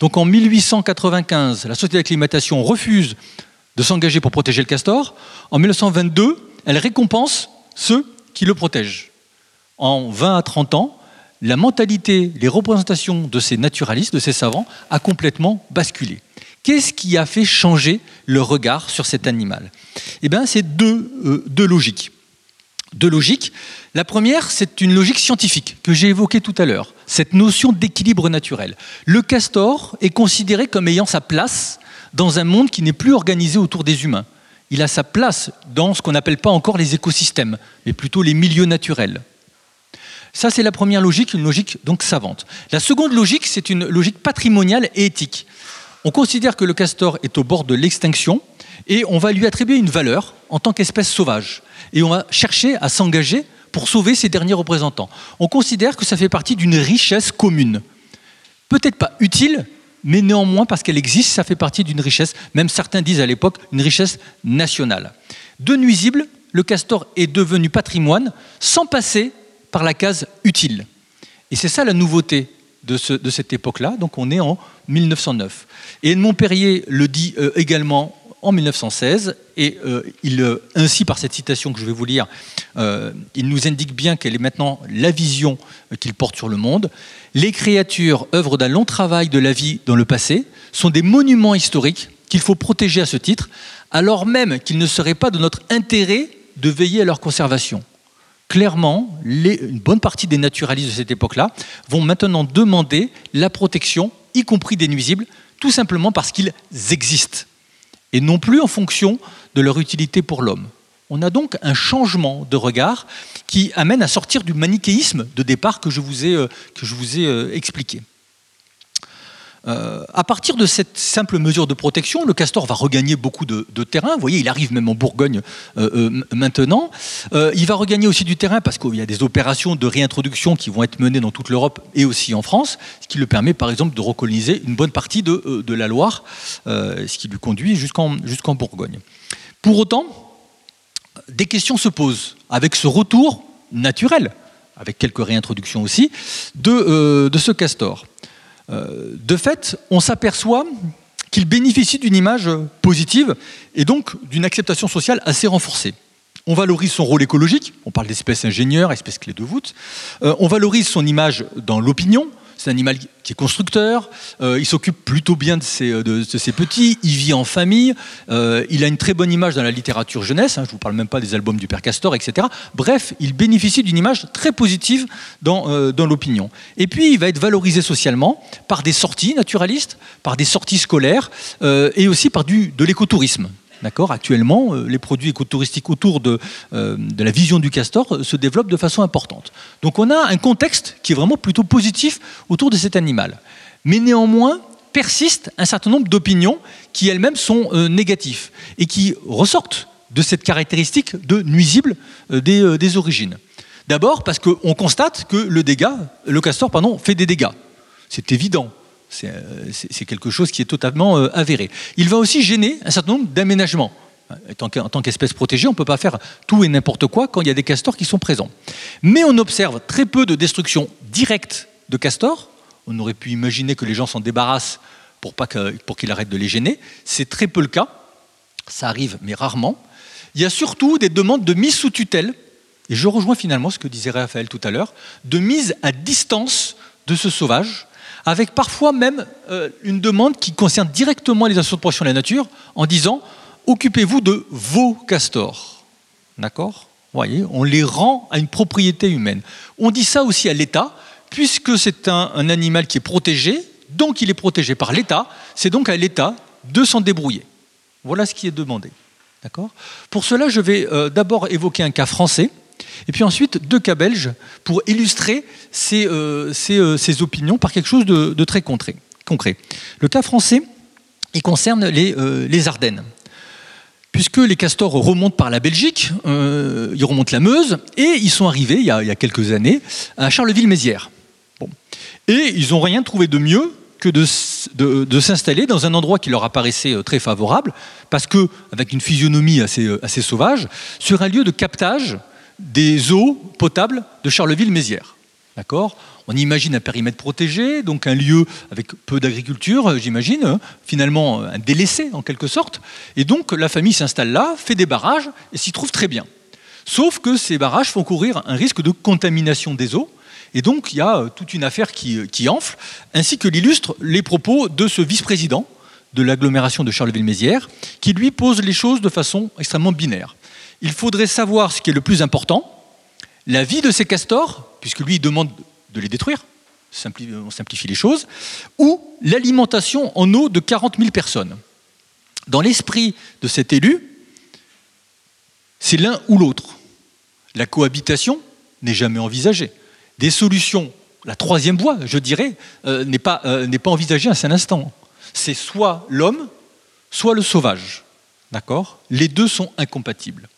Donc en 1895, la Société d'acclimatation refuse de s'engager pour protéger le castor. En 1922, elle récompense ceux qui le protègent en 20 à 30 ans, la mentalité, les représentations de ces naturalistes, de ces savants, a complètement basculé. Qu'est-ce qui a fait changer le regard sur cet animal? Eh bien, c'est euh, deux logiques. Deux logiques. La première, c'est une logique scientifique que j'ai évoquée tout à l'heure, cette notion d'équilibre naturel. Le castor est considéré comme ayant sa place dans un monde qui n'est plus organisé autour des humains. Il a sa place dans ce qu'on n'appelle pas encore les écosystèmes, mais plutôt les milieux naturels. Ça, c'est la première logique, une logique donc savante. La seconde logique, c'est une logique patrimoniale et éthique. On considère que le castor est au bord de l'extinction et on va lui attribuer une valeur en tant qu'espèce sauvage. Et on va chercher à s'engager pour sauver ses derniers représentants. On considère que ça fait partie d'une richesse commune. Peut-être pas utile, mais néanmoins, parce qu'elle existe, ça fait partie d'une richesse, même certains disent à l'époque, une richesse nationale. De nuisible, le castor est devenu patrimoine sans passer par la case utile. Et c'est ça la nouveauté de, cette époque-là. Donc on est en 1909. Et Edmond Perrier le dit euh, également en 1916, et euh, il, euh, ainsi par cette citation que je vais vous lire, il nous indique bien quelle est maintenant la vision qu'il porte sur le monde. Les créatures, œuvres d'un long travail de la vie dans le passé, sont des monuments historiques qu'il faut protéger à ce titre, alors même qu'il ne serait pas de notre intérêt de veiller à leur conservation clairement, une bonne partie des naturalistes de cette époque-là vont maintenant demander la protection, y compris des nuisibles, tout simplement parce qu'ils existent, et non plus en fonction de leur utilité pour l'homme. On a donc un changement de regard qui amène à sortir du manichéisme de départ que je vous ai, euh, euh, expliqué. Euh, à partir de cette simple mesure de protection, le castor va regagner beaucoup de, terrain. Vous voyez, il arrive même en Bourgogne euh, euh, maintenant. il va regagner aussi du terrain parce qu'il y a des opérations de réintroduction qui vont être menées dans toute l'Europe et aussi en France, ce qui le permet par exemple de recoloniser une bonne partie de, la Loire, ce qui lui conduit jusqu'en Bourgogne. Pour autant, des questions se posent avec ce retour naturel, avec quelques réintroductions aussi, de ce castor. Euh, de fait, on s'aperçoit qu'il bénéficie d'une image positive et donc d'une acceptation sociale assez renforcée. On valorise son rôle écologique, on parle d'espèce ingénieure, espèce clé de voûte, euh, on valorise son image dans l'opinion, c'est un animal qui est constructeur, euh, il s'occupe plutôt bien de ses, petits, il vit en famille, euh, il a une très bonne image dans la littérature jeunesse, hein, je ne vous parle même pas des albums du Père Castor, etc. Bref, il bénéficie d'une image très positive dans, euh, l'opinion. Et puis, il va être valorisé socialement par des sorties naturalistes, par des sorties scolaires et aussi par de l'écotourisme. D'accord Actuellement, euh, les produits écotouristiques autour de, euh, la vision du castor euh, se développent de façon importante. Donc on a un contexte qui est vraiment plutôt positif autour de cet animal. Mais néanmoins, persiste un certain nombre d'opinions qui elles-mêmes sont négatives et qui ressortent de cette caractéristique de nuisible des, origines. D'abord parce qu'on constate que le, dégât, le castor fait des dégâts. C'est évident. Euh, c'est quelque chose qui est totalement euh, avéré. Il va aussi gêner un certain nombre d'aménagements. En tant qu'espèce protégée, on ne peut pas faire tout et n'importe quoi quand il y a des castors qui sont présents. Mais on observe très peu de destruction directe de castors. On aurait pu imaginer que les gens s'en débarrassent pour, qu'ils arrêtent de les gêner. C'est très peu le cas. Ça arrive, mais rarement. Il y a surtout des demandes de mise sous tutelle, et je rejoins finalement ce que disait Raphaël tout à l'heure, de mise à distance de ce sauvage, avec parfois même euh, une demande qui concerne directement les associations de protection de la nature en disant occupez-vous de vos castors. D'accord? Voyez, on les rend à une propriété humaine. On dit ça aussi à l'État, puisque c'est un, animal qui est protégé, donc il est protégé par l'État, c'est donc à l'État de s'en débrouiller. Voilà ce qui est demandé. D'accord? Pour cela, je vais euh, d'abord évoquer un cas français, et puis ensuite deux cas belges, pour illustrer ces, euh, euh, opinions par quelque chose de, très concret. Le cas français, il concerne les Ardennes puisque les castors remontent par la Belgique, euh, ils remontent la Meuse, et ils sont arrivés, il y a, quelques années, à Charleville-Mézières. Et ils n'ont rien trouvé de mieux que de, s'installer dans un endroit qui leur apparaissait euh, très favorable, parce que, avec une physionomie assez, euh, assez sauvage, sur un lieu de captage des eaux potables de Charleville-Mézières. D'accord on imagine un périmètre protégé, donc un lieu avec peu d'agriculture, euh, j'imagine, hein. finalement un délaissé en quelque sorte. Et donc la famille s'installe là, fait des barrages et s'y trouve très bien. Sauf que ces barrages font courir un risque de contamination des eaux. Et donc il y a euh, toute une affaire qui, euh, qui enfle, ainsi que l'illustrent les propos de ce vice-président de l'agglomération de Charleville-Mézières, qui lui pose les choses de façon extrêmement binaire. Il faudrait savoir ce qui est le plus important, la vie de ces castors, puisque lui il demande de les détruire, on simplifie les choses, ou l'alimentation en eau de 40 000 personnes. Dans l'esprit de cet élu, c'est l'un ou l'autre. La cohabitation n'est jamais envisagée. Des solutions, la troisième voie, je dirais, euh, n'est pas, euh, pas envisagée à un instant. C'est soit l'homme, soit le sauvage. D'accord? Les deux sont incompatibles.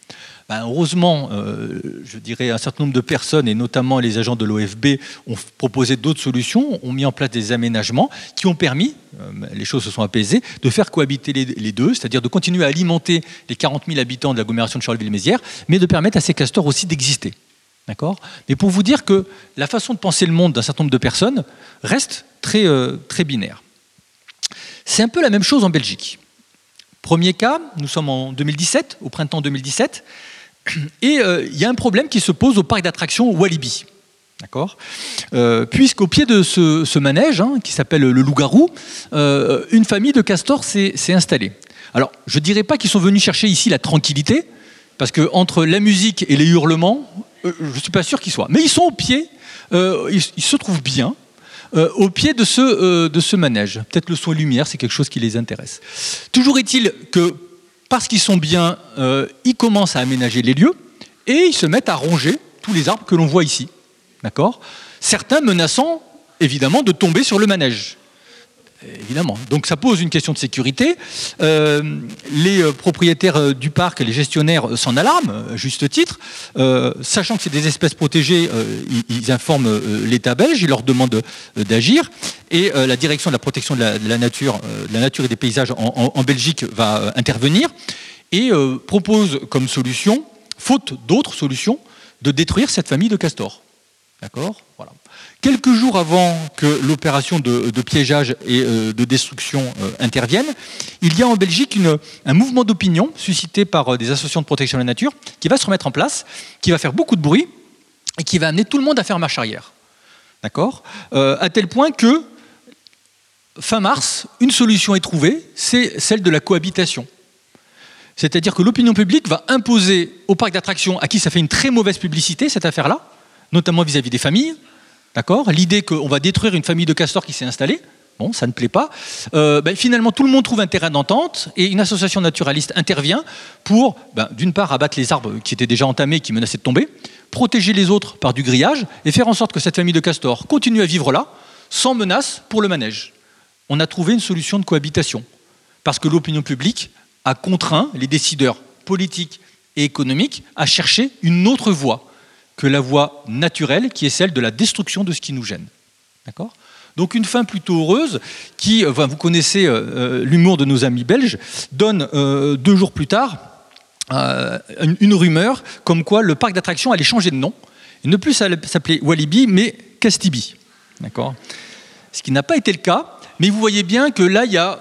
Ben, heureusement, euh, je dirais, un certain nombre de personnes, et notamment les agents de l'OFB, ont proposé d'autres solutions, ont mis en place des aménagements qui ont permis, euh, les choses se sont apaisées, de faire cohabiter les, deux, c'est-à-dire de continuer à alimenter les 40 000 habitants de l'agglomération de Charleville-Mézières, mais de permettre à ces castors aussi d'exister. D'accord? Mais pour vous dire que la façon de penser le monde d'un certain nombre de personnes reste très, euh, très binaire. C'est un peu la même chose en Belgique. Premier cas, nous sommes en 2017, au printemps 2017. Et euh, il y a un problème qui se pose au parc d'attractions Walibi. D'accord? Euh, Puisqu'au pied de ce, manège, hein, qui s'appelle le Loup-Garou, euh, une famille de castors s'est installée. Alors, je ne dirais pas qu'ils sont venus chercher ici la tranquillité, parce que entre la musique et les hurlements, je ne suis pas sûr qu'ils soient. Mais ils sont au pied, ils, se trouvent bien, au pied de ce, manège. Peut-être le son et lumière, c'est quelque chose qui les intéresse. Toujours est-il que parce qu'ils sont bien, euh, ils commencent à aménager les lieux et ils se mettent à ronger tous les arbres que l'on voit ici. D'accord? Certains menaçant évidemment de tomber sur le manège. Évidemment. Donc ça pose une question de sécurité. Euh, les euh, propriétaires du parc, les gestionnaires s'en alarment, à juste titre. sachant que c'est des espèces protégées, ils, informent l'État belge, ils leur demandent d'agir. Et euh, la direction de la protection de la, nature, euh, de la nature et des paysages en, Belgique va euh, intervenir et propose comme solution, faute d'autres solutions, de détruire cette famille de castors. D'accord? Voilà. Quelques jours avant que l'opération de, piégeage et de destruction intervienne, il y a en Belgique un mouvement d'opinion suscité par des associations de protection de la nature qui va se remettre en place, qui va faire beaucoup de bruit et qui va amener tout le monde à faire marche arrière. D'accord? À tel point que fin mars, une solution est trouvée, c'est celle de la cohabitation. C'est-à-dire que l'opinion publique va imposer au parc d'attractions, à qui ça fait une très mauvaise publicité, cette affaire-là, notamment vis-à-vis des familles, d'accord? L'idée qu'on va détruire une famille de castors qui s'est installée, bon, ça ne plaît pas. Euh, ben, finalement, tout le monde trouve un terrain d'entente et une association naturaliste intervient pour, ben, d'une part, abattre les arbres qui étaient déjà entamés, qui menaçaient de tomber, protéger les autres par du grillage et faire en sorte que cette famille de castors continue à vivre là, sans menace pour le manège on a trouvé une solution de cohabitation. Parce que l'opinion publique a contraint les décideurs politiques et économiques à chercher une autre voie que la voie naturelle, qui est celle de la destruction de ce qui nous gêne. Donc une fin plutôt heureuse qui, vous connaissez euh, euh, l'humour de nos amis belges, donne euh, deux jours plus tard une, rumeur comme quoi le parc d'attractions allait changer de nom et ne plus s'appeler Walibi mais Castibi. Ce qui n'a pas été le cas mais vous voyez bien que là, il y a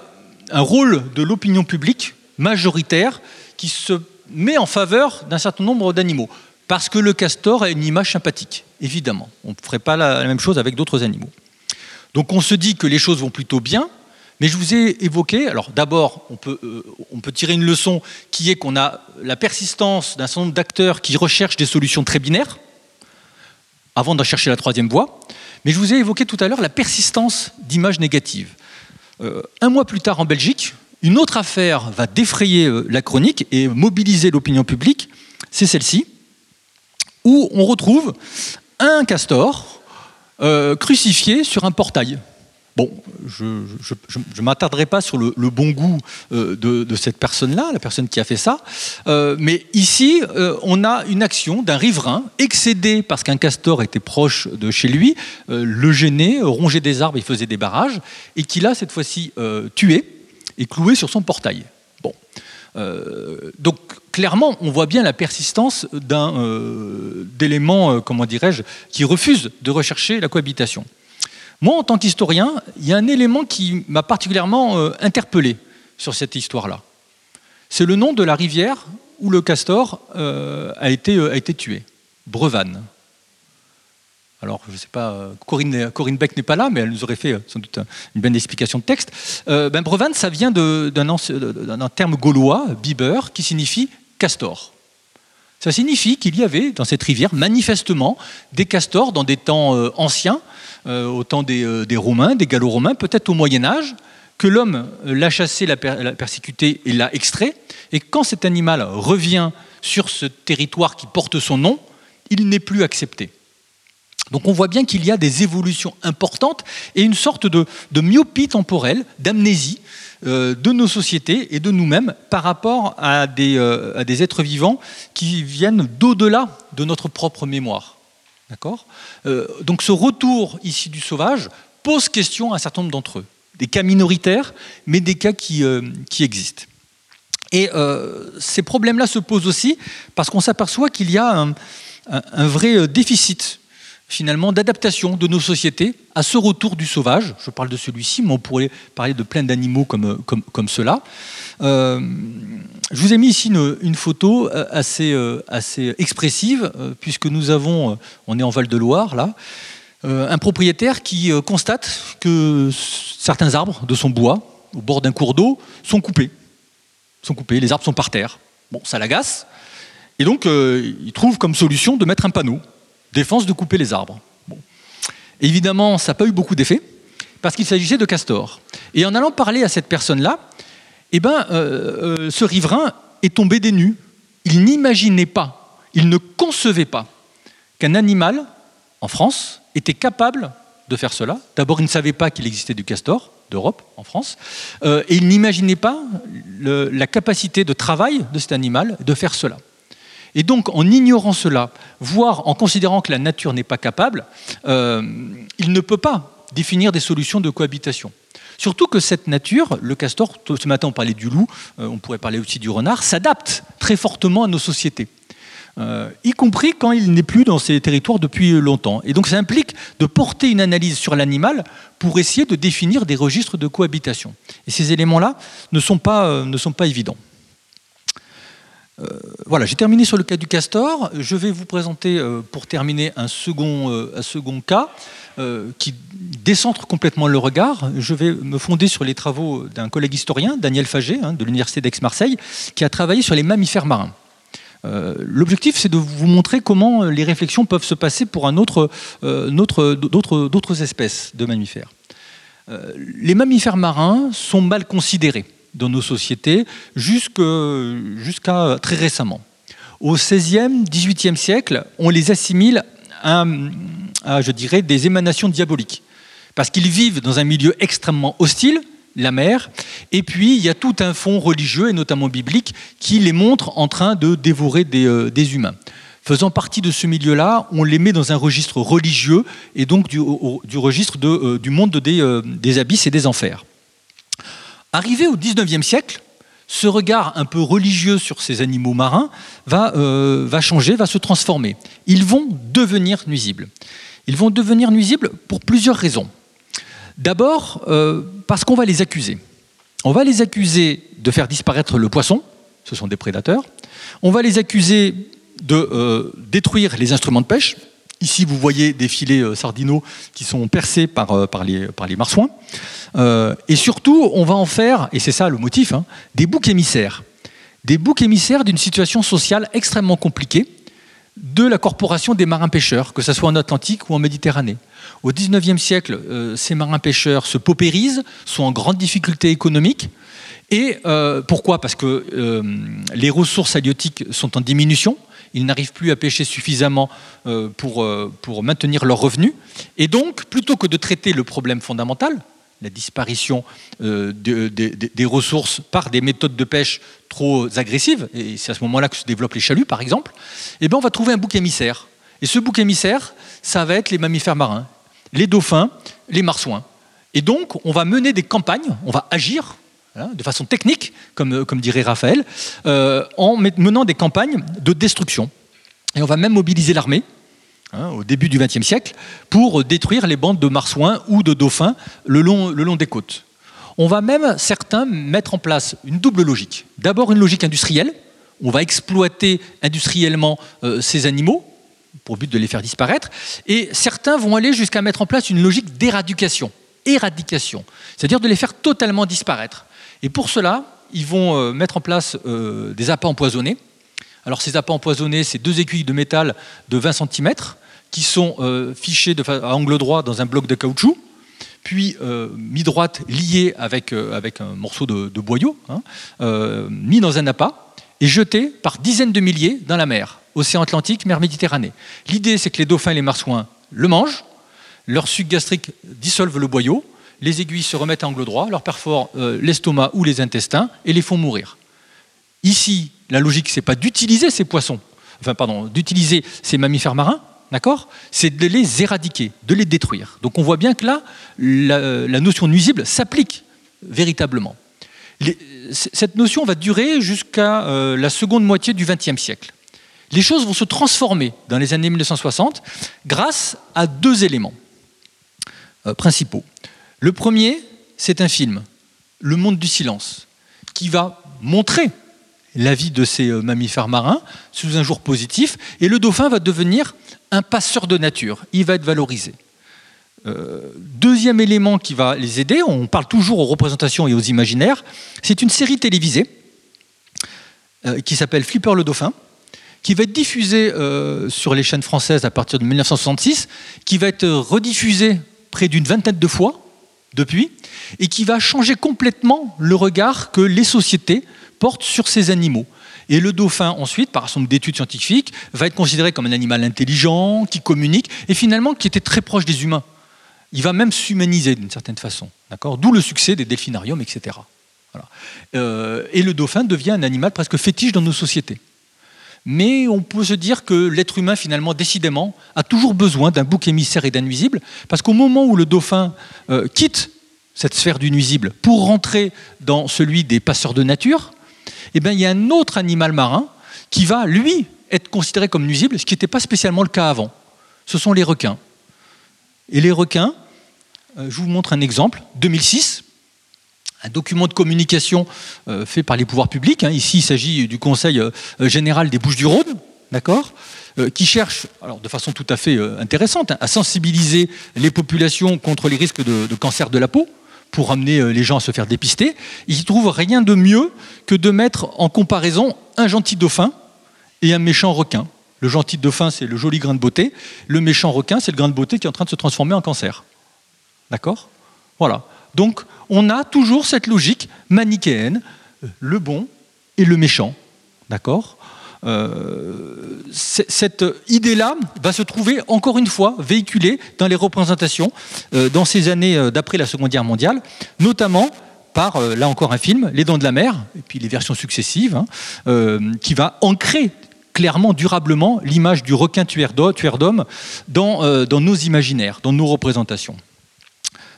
un rôle de l'opinion publique majoritaire qui se met en faveur d'un certain nombre d'animaux. Parce que le castor a une image sympathique, évidemment. On ne ferait pas la même chose avec d'autres animaux. Donc on se dit que les choses vont plutôt bien, Mais je vous ai évoqué, alors d'abord, on peut, peut tirer une leçon qui est qu'on a la persistance d'un certain nombre d'acteurs qui recherchent des solutions très binaires, avant de chercher la troisième voie. Mais je vous ai évoqué tout à l'heure la persistance d'images négatives. un mois plus tard en Belgique, une autre affaire va défrayer la chronique et mobiliser l'opinion publique, c'est celle-ci, où on retrouve un castor euh, crucifié sur un portail. Bon, je ne m'attarderai pas sur le, bon goût euh, de, cette personne-là, la personne qui a fait ça, euh, mais ici, on a une action d'un riverain excédé parce qu'un castor était proche de chez lui, le gênait, rongeait des arbres, il faisait des barrages, et qui l'a cette fois-ci tué et cloué sur son portail. Bon. donc clairement, on voit bien la persistance euh, d'éléments, euh, comment dirais-je, qui refusent de rechercher la cohabitation. Moi, en tant qu'historien, il y a un élément qui m'a particulièrement euh, interpellé sur cette histoire-là. C'est le nom de la rivière où le castor a, été, a été tué, Brevanne. Alors, je ne sais pas, Corinne, Corinne Beck n'est pas là, mais elle nous aurait fait sans doute une bonne explication de texte. ben, Brevanne, ça vient d'un terme gaulois, biber, qui signifie castors. Ça signifie qu'il y avait dans cette rivière manifestement des castors dans des temps euh, anciens, euh, au temps euh, des, Romains, des Gallo-Romains, peut-être au Moyen Âge, que l'homme l'a chassé, l'a persécuté et l'a extrait. Et quand cet animal revient sur ce territoire qui porte son nom, il n'est plus accepté. Donc on voit bien qu'il y a des évolutions importantes et une sorte de myopie temporelle, d'amnésie, euh, de nos sociétés et de nous-mêmes par rapport à des, euh, à des êtres vivants qui viennent d'au-delà de notre propre mémoire. D'accord? Euh, Donc ce retour ici du sauvage pose question à un certain nombre d'entre eux. Des cas minoritaires, mais des cas qui, existent. Et ces problèmes-là se posent aussi parce qu'on s'aperçoit qu'il y a un vrai déficit finalement d'adaptation de nos sociétés à ce retour du sauvage. Je parle de celui-ci, mais on pourrait parler de plein d'animaux comme, comme, comme cela. Euh, je vous ai mis ici une, photo euh, assez, euh, assez expressive, puisque nous avons, on est en Val-de-Loire là, un propriétaire qui constate que certains arbres de son bois, au bord d'un cours d'eau, sont coupés. Sont coupés, les arbres sont par terre. Bon, ça l'agace. Et donc, il trouve comme solution de mettre un panneau défense de couper les arbres. Évidemment, ça n'a pas eu beaucoup d'effet, parce qu'il s'agissait de castors. Et en allant parler à cette personne-là, eh ben, euh, euh, ce riverain est tombé des nues. Il n'imaginait pas, il ne concevait pas qu'un animal, en France, était capable de faire cela. D'abord, il ne savait pas qu'il existait du castor d'Europe, en France, euh, et il n'imaginait pas la capacité de travail de cet animal de faire cela. Et donc, en ignorant cela, voire en considérant que la nature n'est pas capable, euh, il ne peut pas définir des solutions de cohabitation. Surtout que cette nature, le castor, ce matin on parlait du loup, euh, on pourrait parler aussi du renard, s'adapte très fortement à nos sociétés. Euh, y compris quand il n'est plus dans ces territoires depuis longtemps. Et donc ça implique de porter une analyse sur l'animal pour essayer de définir des registres de cohabitation. Et ces éléments-là ne, sont pas, ne sont pas évidents. Euh, voilà, j'ai terminé sur le cas du castor. Je vais vous présenter, euh, pour terminer, un second, euh, cas qui décentre complètement le regard. Je vais me fonder sur les travaux d'un collègue historien, Daniel Faget, hein, de l'Université d'Aix-Marseille, qui a travaillé sur les mammifères marins. L'objectif, c'est de vous montrer comment les réflexions peuvent se passer pour d'autres espèces de mammifères. les mammifères marins sont mal considérés dans nos sociétés jusqu'à très récemment. Au XVIe, XVIIIe siècle, on les assimile à, je dirais, des émanations diaboliques. Parce qu'ils vivent dans un milieu extrêmement hostile, la mer, et puis il y a tout un fond religieux, et notamment biblique, qui les montre en train de dévorer des, euh, humains. Faisant partie de ce milieu-là, on les met dans un registre religieux, et donc du, registre euh, du monde euh, des abysses et des enfers. Arrivé au XIXe siècle, ce regard un peu religieux sur ces animaux marins va, euh, va changer, va se transformer. Ils vont devenir nuisibles. Ils vont devenir nuisibles pour plusieurs raisons. D'abord, euh, parce qu'on va les accuser. On va les accuser de faire disparaître le poisson, ce sont des prédateurs. On va les accuser de euh, détruire les instruments de pêche, Ici, vous voyez des filets euh, sardinaux qui sont percés par, euh, les, par marsouins. et surtout, on va en faire, et c'est ça le motif, hein, des boucs émissaires. Des boucs émissaires d'une situation sociale extrêmement compliquée de la corporation des marins-pêcheurs, que ce soit en Atlantique ou en Méditerranée. Au XIXe siècle, ces marins-pêcheurs se paupérisent, sont en grande difficulté économique. Et pourquoi? Parce que les ressources halieutiques sont en diminution ils n'arrivent plus à pêcher suffisamment euh, pour, euh, pour maintenir leurs revenus. Et donc, plutôt que de traiter le problème fondamental, la disparition euh, des ressources par des méthodes de pêche trop agressives, et c'est à ce moment-là que se développent les chaluts par exemple, eh bien on va trouver un bouc émissaire. Et ce bouc émissaire, ça va être les mammifères marins, les dauphins, les marsouins. Et donc on va mener des campagnes, on va agir de façon technique, comme, dirait Raphaël, euh, en menant des campagnes de destruction. Et on va même mobiliser l'armée, hein, au début du XXe siècle, pour détruire les bandes de marsouins ou de dauphins le long, le long des côtes. On va même, certains, mettre en place une double logique. D'abord une logique industrielle, on va exploiter industriellement euh, ces animaux, pour but de les faire disparaître, et certains vont aller jusqu'à mettre en place une logique d'éradication, éradication, c'est-à-dire de les faire totalement disparaître. Et pour cela, ils vont euh, mettre en place euh, des appâts empoisonnés. Alors ces appâts empoisonnés, c'est deux aiguilles de métal de 20 cm qui sont euh, fichées à angle droit dans un bloc de caoutchouc, puis mis droite, liées avec, un morceau de, boyau, hein, mis dans un appât et jetés par dizaines de milliers dans la mer, océan Atlantique, mer Méditerranée. L'idée, c'est que les dauphins et les marsouins le mangent, leur suc gastrique dissolve le boyau, les aiguilles se remettent à angle droit, leur perforent euh, l'estomac ou les intestins et les font mourir. Ici, la logique, c'est pas d'utiliser ces poissons, enfin pardon, d'utiliser ces mammifères marins, d'accord C'est de les éradiquer, de les détruire. Donc on voit bien que là, la, notion nuisible s'applique véritablement. cette notion va durer jusqu'à euh, la seconde moitié du XXe siècle. Les choses vont se transformer dans les années 1960 grâce à deux éléments euh, principaux. Le premier, c'est un film, Le monde du silence, qui va montrer la vie de ces euh, mammifères marins sous un jour positif, et le dauphin va devenir un passeur de nature, il va être valorisé. Euh, deuxième élément qui va les aider, on parle toujours aux représentations et aux imaginaires, c'est une série télévisée euh, qui s'appelle Flipper le dauphin, qui va être diffusée sur les chaînes françaises à partir de 1966, qui va être rediffusée près d'une vingtaine de fois depuis, et qui va changer complètement le regard que les sociétés portent sur ces animaux. Et le dauphin, ensuite, par son d'études scientifiques, va être considéré comme un animal intelligent, qui communique, et finalement qui était très proche des humains. Il va même s'humaniser d'une certaine façon. D'où le succès des delphinariums, etc. Euh, et le dauphin devient un animal presque fétiche dans nos sociétés. Mais on peut se dire que l'être humain, finalement, décidément, a toujours besoin d'un bouc émissaire et d'un nuisible, parce qu'au moment où le dauphin euh, quitte cette sphère du nuisible pour rentrer dans celui des passeurs de nature, eh bien, il y a un autre animal marin qui va, lui, être considéré comme nuisible, ce qui n'était pas spécialement le cas avant. Ce sont les requins. Et les requins, euh, je vous montre un exemple, 2006, un document de communication euh, fait par les pouvoirs publics. Hein. Ici, il s'agit du Conseil euh, général des Bouches-du-Rhône, d'accord euh, qui cherche, alors de façon tout à fait intéressante, hein, à sensibiliser les populations contre les risques de, cancer de la peau pour amener les gens à se faire dépister. Ils ne trouvent rien de mieux que de mettre en comparaison un gentil dauphin et un méchant requin. Le gentil dauphin, c'est le joli grain de beauté. Le méchant requin, c'est le grain de beauté qui est en train de se transformer en cancer. D'accord? Voilà. Donc, on a toujours cette logique manichéenne, euh, le bon et le méchant. D'accord euh, cette idée-là va se trouver encore une fois véhiculée dans les représentations euh, dans ces années d'après la Seconde Guerre mondiale, notamment par, là encore un film, Les Dents de la Mer, et puis les versions successives, hein, qui va ancrer clairement, durablement, l'image du requin tueur d'hommes dans, dans nos imaginaires, dans nos représentations.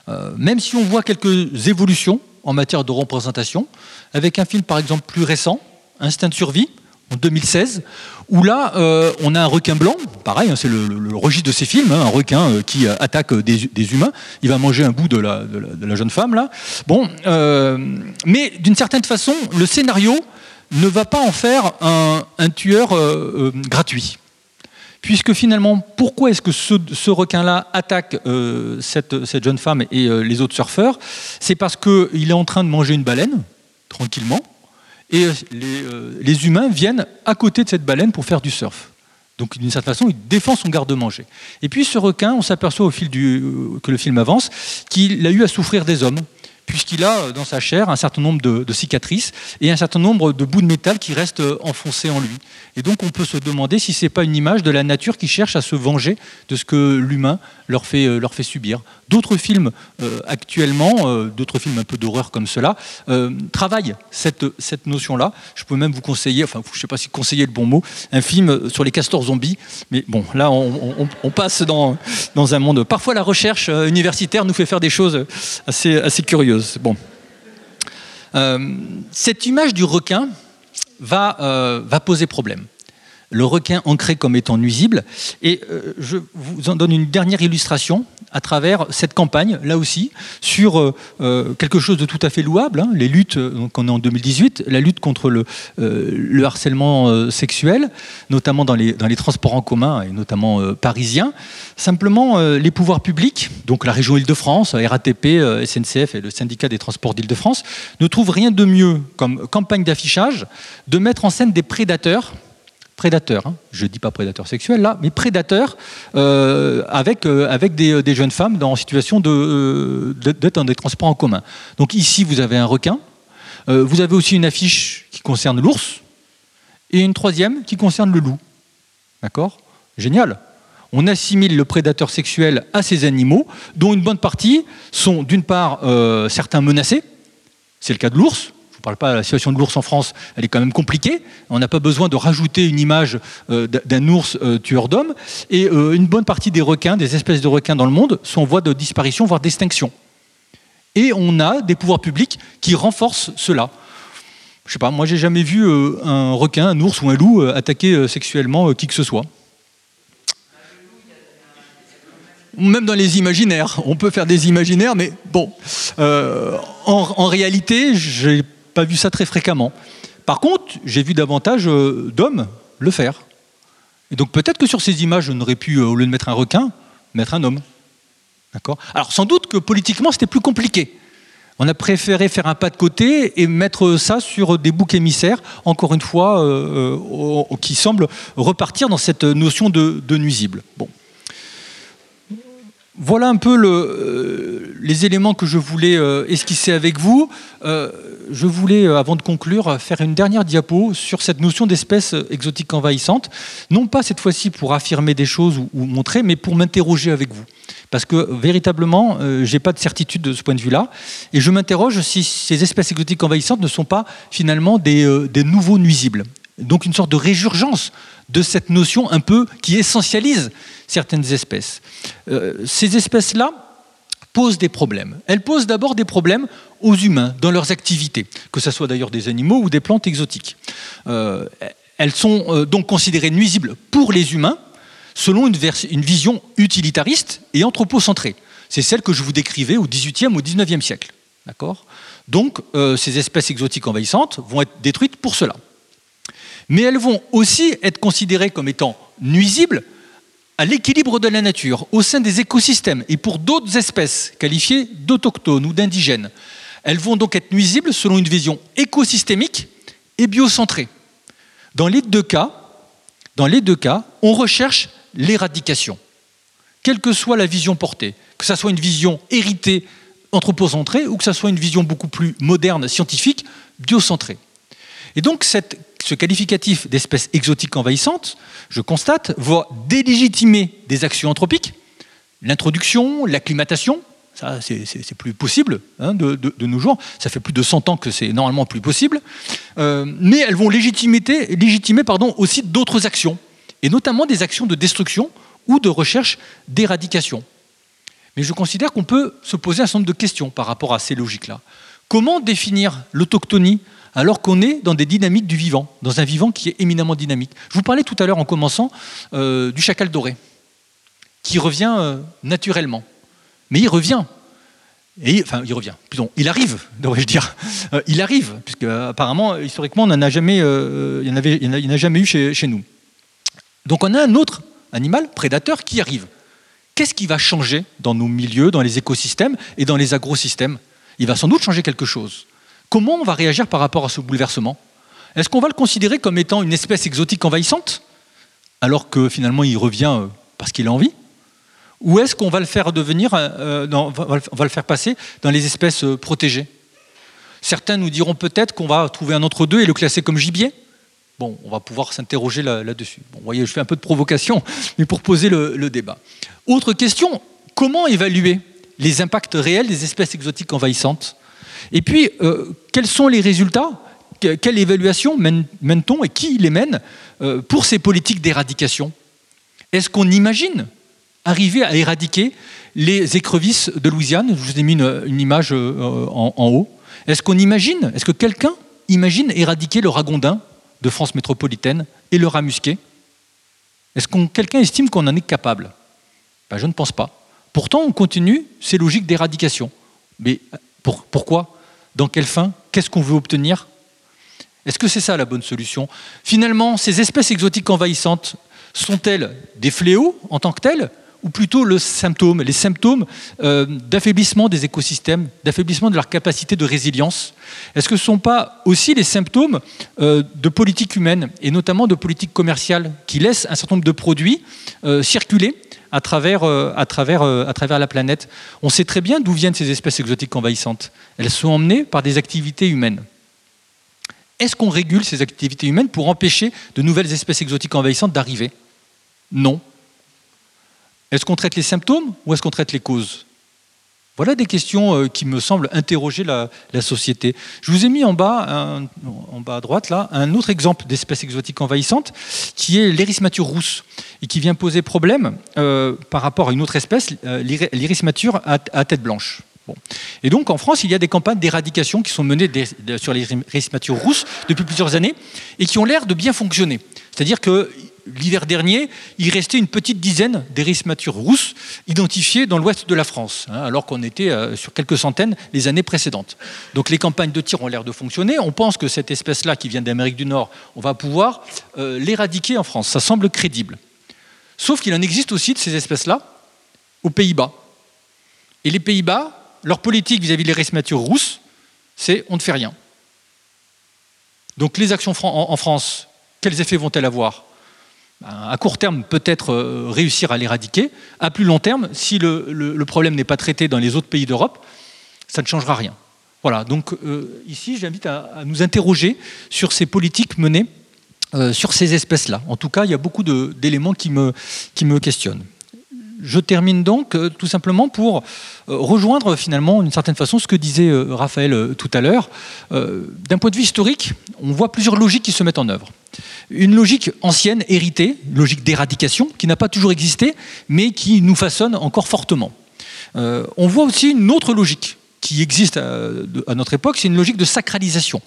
Euh, même si on voit quelques évolutions en matière de représentation, avec un film par exemple plus récent, Instinct de survie, en 2016, où là, euh, on a un requin blanc, pareil, hein, c'est le, registre de ces films, hein, un requin euh, qui attaque des, humains, il va manger un bout de la, jeune femme, là. Bon, mais d'une certaine façon, le scénario ne va pas en faire un tueur gratuit puisque finalement, pourquoi est-ce que ce, requin-là attaque euh, cette, jeune femme et euh, les autres surfeurs? C'est parce qu'il est en train de manger une baleine, tranquillement, et les, humains viennent à côté de cette baleine pour faire du surf. Donc d'une certaine façon, il défend son garde-manger. Et puis ce requin, on s'aperçoit au fil du, que le film avance, qu'il a eu à souffrir des hommes puisqu'il a euh, dans sa chair un certain nombre de, cicatrices et un certain nombre de bouts de métal qui restent euh, enfoncés en lui. Et donc on peut se demander si ce n'est pas une image de la nature qui cherche à se venger de ce que l'humain leur fait, euh, subir. D'autres films actuellement, d'autres films un peu d'horreur comme cela, travaillent cette, notion-là. Je peux même vous conseiller, enfin je ne sais pas si conseiller le bon mot, un film sur les castors zombies. Mais bon, là on, passe dans, un monde... Parfois la recherche universitaire nous fait faire des choses assez curieuses. Euh, cette image du requin va, euh, va poser problème le requin ancré comme étant nuisible. Et euh, je vous en donne une dernière illustration à travers cette campagne, là aussi, sur euh, euh, quelque chose de tout à fait louable, hein, les luttes, donc on est en 2018, la lutte contre le, le harcèlement sexuel, notamment dans les, dans les, transports en commun, et notamment parisiens. Simplement, les pouvoirs publics, donc la région Île-de-France, RATP, SNCF et le syndicat des transports d'Île-de-France, ne trouvent rien de mieux comme campagne d'affichage de mettre en scène des prédateurs prédateurs, hein. je ne dis pas prédateurs sexuels là, mais prédateurs euh, avec, euh, avec des, des, jeunes femmes en situation euh, d'être dans des transports en commun. Donc ici, vous avez un requin, vous avez aussi une affiche qui concerne l'ours, et une troisième qui concerne le loup. D'accord? Génial. On assimile le prédateur sexuel à ces animaux, dont une bonne partie sont d'une part certains menacés, c'est le cas de l'ours, parle pas la situation de l'ours en France, elle est quand même compliquée. On n'a pas besoin de rajouter une image euh, d'un ours euh, tueur d'hommes. Et euh, une bonne partie des requins, des espèces de requins dans le monde, sont en voie de disparition, voire d'extinction. Et on a des pouvoirs publics qui renforcent cela. Je sais pas, moi j'ai jamais vu un requin, un ours ou un loup attaquer sexuellement qui que ce soit. même dans les imaginaires. On peut faire des imaginaires, mais bon, en, réalité, j'ai pas vu ça très fréquemment. Par contre, j'ai vu davantage euh, d'hommes le faire. Et donc peut-être que sur ces images, on aurait pu, euh, au lieu de mettre un requin, mettre un homme. D'accord? Alors sans doute que politiquement, c'était plus compliqué. On a préféré faire un pas de côté et mettre ça sur des boucs émissaires, encore une fois, euh, qui semblent repartir dans cette notion de, de nuisible. Bon. Voilà un peu le, les éléments que je voulais esquisser avec vous je voulais, euh, avant de conclure, faire une dernière diapo sur cette notion d'espèce exotique envahissante, non pas cette fois-ci pour affirmer des choses ou, montrer, mais pour m'interroger avec vous. Parce que véritablement, euh, je n'ai pas de certitude de ce point de vue-là, et je m'interroge si ces espèces exotiques envahissantes ne sont pas finalement des, euh, des nouveaux nuisibles. Donc une sorte de résurgence de cette notion un peu qui essentialise certaines espèces. ces espèces-là, posent des problèmes. Elles posent d'abord des problèmes aux humains dans leurs activités, que ce soit d'ailleurs des animaux ou des plantes exotiques. Euh, elles sont euh, donc considérées nuisibles pour les humains selon une, vision utilitariste et anthropocentrée. C'est celle que je vous décrivais au XVIIIe ou XIXe siècle. D'accord? Donc, euh, ces espèces exotiques envahissantes vont être détruites pour cela. Mais elles vont aussi être considérées comme étant nuisibles à l'équilibre de la nature au sein des écosystèmes et pour d'autres espèces qualifiées d'autochtones ou d'indigènes. Elles vont donc être nuisibles selon une vision écosystémique et biocentrée. Dans les deux cas, dans les deux cas, on recherche l'éradication, quelle que soit la vision portée, que ce soit une vision héritée anthropocentrée ou que ce soit une vision beaucoup plus moderne, scientifique, biocentrée. Et donc cette ce qualificatif d'espèce exotique envahissante, je constate, va délégitimer des actions anthropiques, l'introduction, l'acclimatation, ça c'est plus possible hein, de, nos jours, ça fait plus de 100 ans que c'est normalement plus possible, euh, mais elles vont légitimer, légitimer aussi d'autres actions, et notamment des actions de destruction ou de recherche d'éradication. Mais je considère qu'on peut se poser un certain nombre de questions par rapport à ces logiques-là. Comment définir l'autochtonie alors qu'on est dans des dynamiques du vivant, dans un vivant qui est éminemment dynamique? Je vous parlais tout à l'heure en commençant euh, du chacal doré, qui revient euh, naturellement. Mais il revient. Enfin, il revient, il arrive, devrais-je dire. Euh, il arrive, puisque apparemment, historiquement, on n'en a jamais, il en, jamais eu chez, chez, nous. Donc on a un autre, animal, prédateur, qui arrive. Qu'est-ce qui va changer dans nos milieux, dans les écosystèmes et dans les agrosystèmes? Il va sans doute changer quelque chose. Comment on va réagir par rapport à ce bouleversement? Est-ce qu'on va le considérer comme étant une espèce exotique envahissante, alors que finalement il revient euh, parce qu'il a envie? Ou est-ce qu'on va le faire devenir, euh, on va le faire passer dans les espèces euh, protégées? Certains nous diront peut-être qu'on va trouver un entre-deux et le classer comme gibier. Bon, on va pouvoir s'interroger là-dessus. bon, vous voyez, je fais un peu de provocation, mais pour poser le, débat. Autre question, comment évaluer? Les impacts réels des espèces exotiques envahissantes. Et puis, euh, quels sont les résultats? Quelle évaluation mène-t-on et qui les mène euh, pour ces politiques d'éradication? Est-ce qu'on imagine arriver à éradiquer les écrevisses de Louisiane? Je vous ai mis une, image euh, en, haut. Est-ce qu'on imagine, est-ce que quelqu'un imagine éradiquer le ragondin de France métropolitaine et le rat musqué Est-ce que quelqu'un estime qu'on en est capable? Ben, Je ne pense pas. Pourtant, on continue ces logiques d'éradication. Mais pourquoi? Dans quelle fin? Qu'est-ce qu'on veut obtenir? Est-ce que c'est ça la bonne solution? Finalement, ces espèces exotiques envahissantes sont-elles des fléaux en tant que telles? Ou plutôt le symptôme, les symptômes euh, d'affaiblissement des écosystèmes, d'affaiblissement de leur capacité de résilience? Est-ce que ce ne sont pas aussi les symptômes euh, de politique humaine, et notamment de politique commerciale, qui laissent un certain nombre de produits euh, circuler à travers, à, travers, à travers la planète On sait très bien d'où viennent ces espèces exotiques envahissantes. Elles sont emmenées par des activités humaines. Est-ce qu'on régule ces activités humaines pour empêcher de nouvelles espèces exotiques envahissantes d'arriver? Non, est-ce qu'on traite les symptômes ou est-ce qu'on traite les causes? Voilà des questions euh, qui me semblent interroger la, société. Je vous ai mis en bas, en bas à droite, là, un autre exemple d'espèce exotique envahissante, qui est l'érismature rousse, et qui vient poser problème euh, par rapport à une autre espèce, euh, l'érismature à, tête blanche. Et donc en France, il y a des campagnes d'éradication qui sont menées sur les récimatures rousses depuis plusieurs années et qui ont l'air de bien fonctionner. C'est-à-dire que l'hiver dernier, il restait une petite dizaine d'érismatures rousses identifiées dans l'ouest de la France, hein, alors qu'on était euh, sur quelques centaines les années précédentes. Donc les campagnes de tir ont l'air de fonctionner. On pense que cette espèce-là, qui vient d'Amérique du Nord, on va pouvoir euh, l'éradiquer en France. Ça semble crédible. Sauf qu'il en existe aussi de ces espèces-là aux Pays-Bas. Et les Pays-Bas, leur politique vis-à-vis des récimatures rousses, c'est on ne fait rien. Donc les actions en France, quels effets vont-elles avoir? À court terme, peut-être euh, réussir à l'éradiquer. À plus long terme, si le, problème n'est pas traité dans les autres pays d'Europe, ça ne changera rien. Voilà, donc euh, ici, j'invite à, nous interroger sur ces politiques menées euh, sur ces espèces-là. En tout cas, il y a beaucoup d'éléments qui me, questionnent je termine donc tout simplement pour rejoindre finalement d'une certaine façon ce que disait Raphaël tout à l'heure. D'un point de vue historique, on voit plusieurs logiques qui se mettent en œuvre. Une logique ancienne, héritée, logique d'éradication, qui n'a pas toujours existé, mais qui nous façonne encore fortement. on voit aussi une autre logique qui existe à, notre époque, c'est une logique de sacralisation,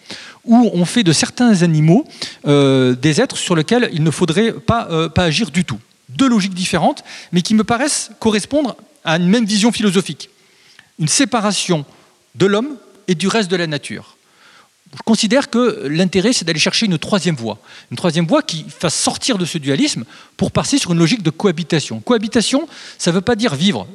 où on fait de certains animaux des êtres sur lesquels il ne faudrait pas, pas agir du tout deux logiques différentes, mais qui me paraissent correspondre à une même vision philosophique. Une séparation de l'homme et du reste de la nature. Je considère que l'intérêt, c'est d'aller chercher une troisième voie. Une troisième voie qui fasse sortir de ce dualisme pour passer sur une logique de cohabitation. Cohabitation, ça ne veut pas dire vivre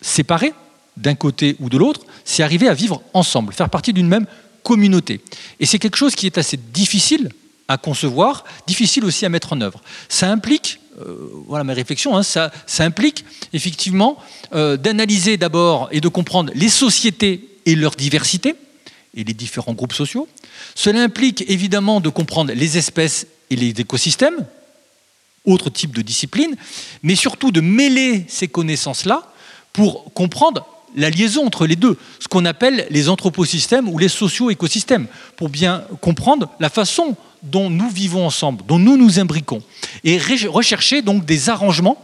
séparé d'un côté ou de l'autre, c'est arriver à vivre ensemble, faire partie d'une même communauté. Et c'est quelque chose qui est assez difficile à concevoir, difficile aussi à mettre en œuvre. Ça implique euh, voilà mes réflexions, hein, ça, implique effectivement euh, d'analyser d'abord et de comprendre les sociétés et leur diversité et les différents groupes sociaux. Cela implique évidemment de comprendre les espèces et les écosystèmes, autre type de discipline, mais surtout de mêler ces connaissances-là pour comprendre la liaison entre les deux, ce qu'on appelle les anthroposystèmes ou les socio-écosystèmes, pour bien comprendre la façon dont nous vivons ensemble, dont nous nous imbriquons, et rechercher donc des arrangements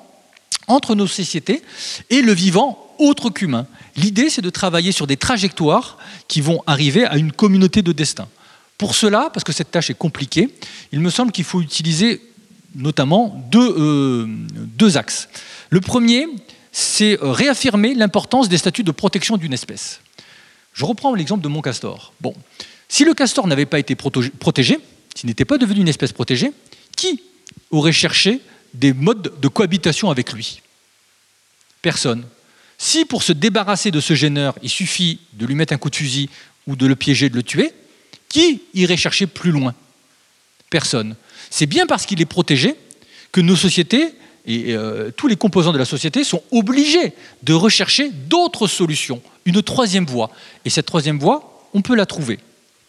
entre nos sociétés et le vivant autre qu'humain. L'idée, c'est de travailler sur des trajectoires qui vont arriver à une communauté de destin. Pour cela, parce que cette tâche est compliquée, il me semble qu'il faut utiliser notamment deux, euh, deux axes. Le premier, c'est réaffirmer l'importance des statuts de protection d'une espèce. Je reprends l'exemple de mon castor. Bon, si le castor n'avait pas été protégé, s'il n'était pas devenu une espèce protégée, qui aurait cherché des modes de cohabitation avec lui? Personne. Si pour se débarrasser de ce gêneur, il suffit de lui mettre un coup de fusil ou de le piéger, de le tuer, qui irait chercher plus loin? Personne. C'est bien parce qu'il est protégé que nos sociétés et euh, tous les composants de la société sont obligés de rechercher d'autres solutions, une troisième voie. Et cette troisième voie, on peut la trouver.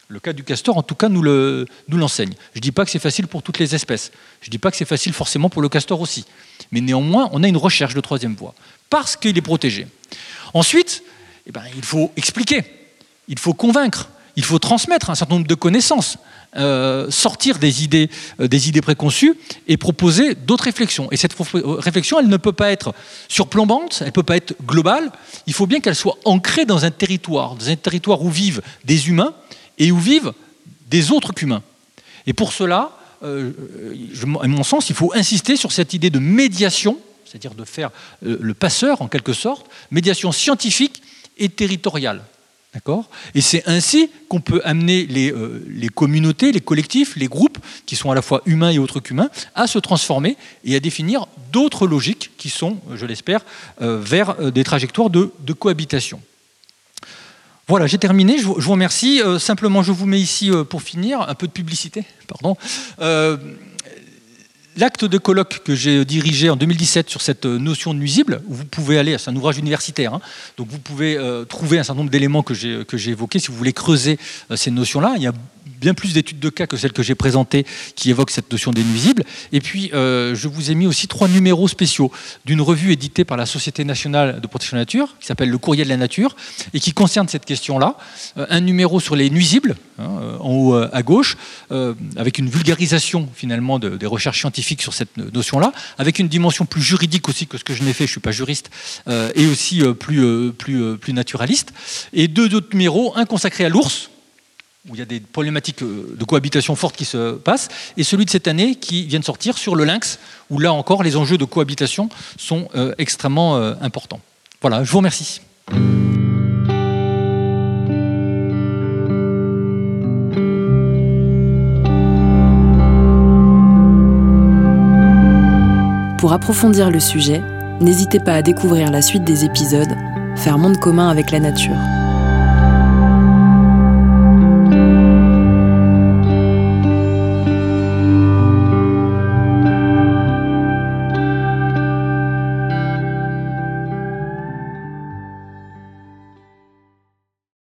Le cas du castor, en tout cas, nous l'enseigne. je ne dis pas que c'est facile pour toutes les espèces. Je ne dis pas que c'est facile forcément pour le castor aussi. Mais néanmoins, on a une recherche de troisième voie, parce qu'il est protégé. Ensuite, eh ben, il faut expliquer, il faut convaincre, il faut transmettre un certain nombre de connaissances. Euh, sortir des idées, euh, des idées préconçues et proposer d'autres réflexions. Et cette réflexion, elle ne peut pas être surplombante, elle ne peut pas être globale. Il faut bien qu'elle soit ancrée dans un territoire, dans un territoire où vivent des humains et où vivent des autres qu'humains. Et pour cela, euh, à mon sens, il faut insister sur cette idée de médiation, c'est-à-dire de faire le passeur en quelque sorte, médiation scientifique et territoriale. Et c'est ainsi qu'on peut amener euh, les, communautés, les collectifs, les groupes, qui sont à la fois humains et autres qu'humains, à se transformer et à définir d'autres logiques qui sont, je l'espère, euh, vers euh, des trajectoires de, cohabitation. Voilà, j'ai terminé. Je vous, remercie. simplement, je vous mets ici, pour finir, un peu de publicité. Pardon. L'acte de colloque que j'ai dirigé en 2017 sur cette notion de nuisible, vous pouvez aller, c'est un ouvrage universitaire, hein, donc vous pouvez euh, trouver un certain nombre d'éléments que j'ai évoqués si vous voulez creuser euh, ces notions-là. Bien plus d'études de cas que celles que j'ai présentées qui évoquent cette notion des nuisibles. Et puis, euh, je vous ai mis aussi trois numéros spéciaux d'une revue éditée par la Société nationale de protection de la nature, qui s'appelle Le Courrier de la nature, et qui concerne cette question-là. Euh, un numéro sur les nuisibles, hein, euh, en haut à gauche, avec une vulgarisation finalement des recherches scientifiques sur cette notion-là, avec une dimension plus juridique aussi que ce que je n'ai fait, je ne suis pas juriste, et aussi plus, plus, plus naturaliste. Et deux autres numéros, un consacré à l'ours, où il y a des problématiques euh, de cohabitation fortes qui se passent, et celui de cette année qui vient de sortir sur le lynx, où là encore les enjeux de cohabitation sont euh, extrêmement euh, importants. Voilà, je vous remercie. Pour approfondir le sujet, n'hésitez pas à découvrir la suite des épisodes Faire monde commun avec la nature.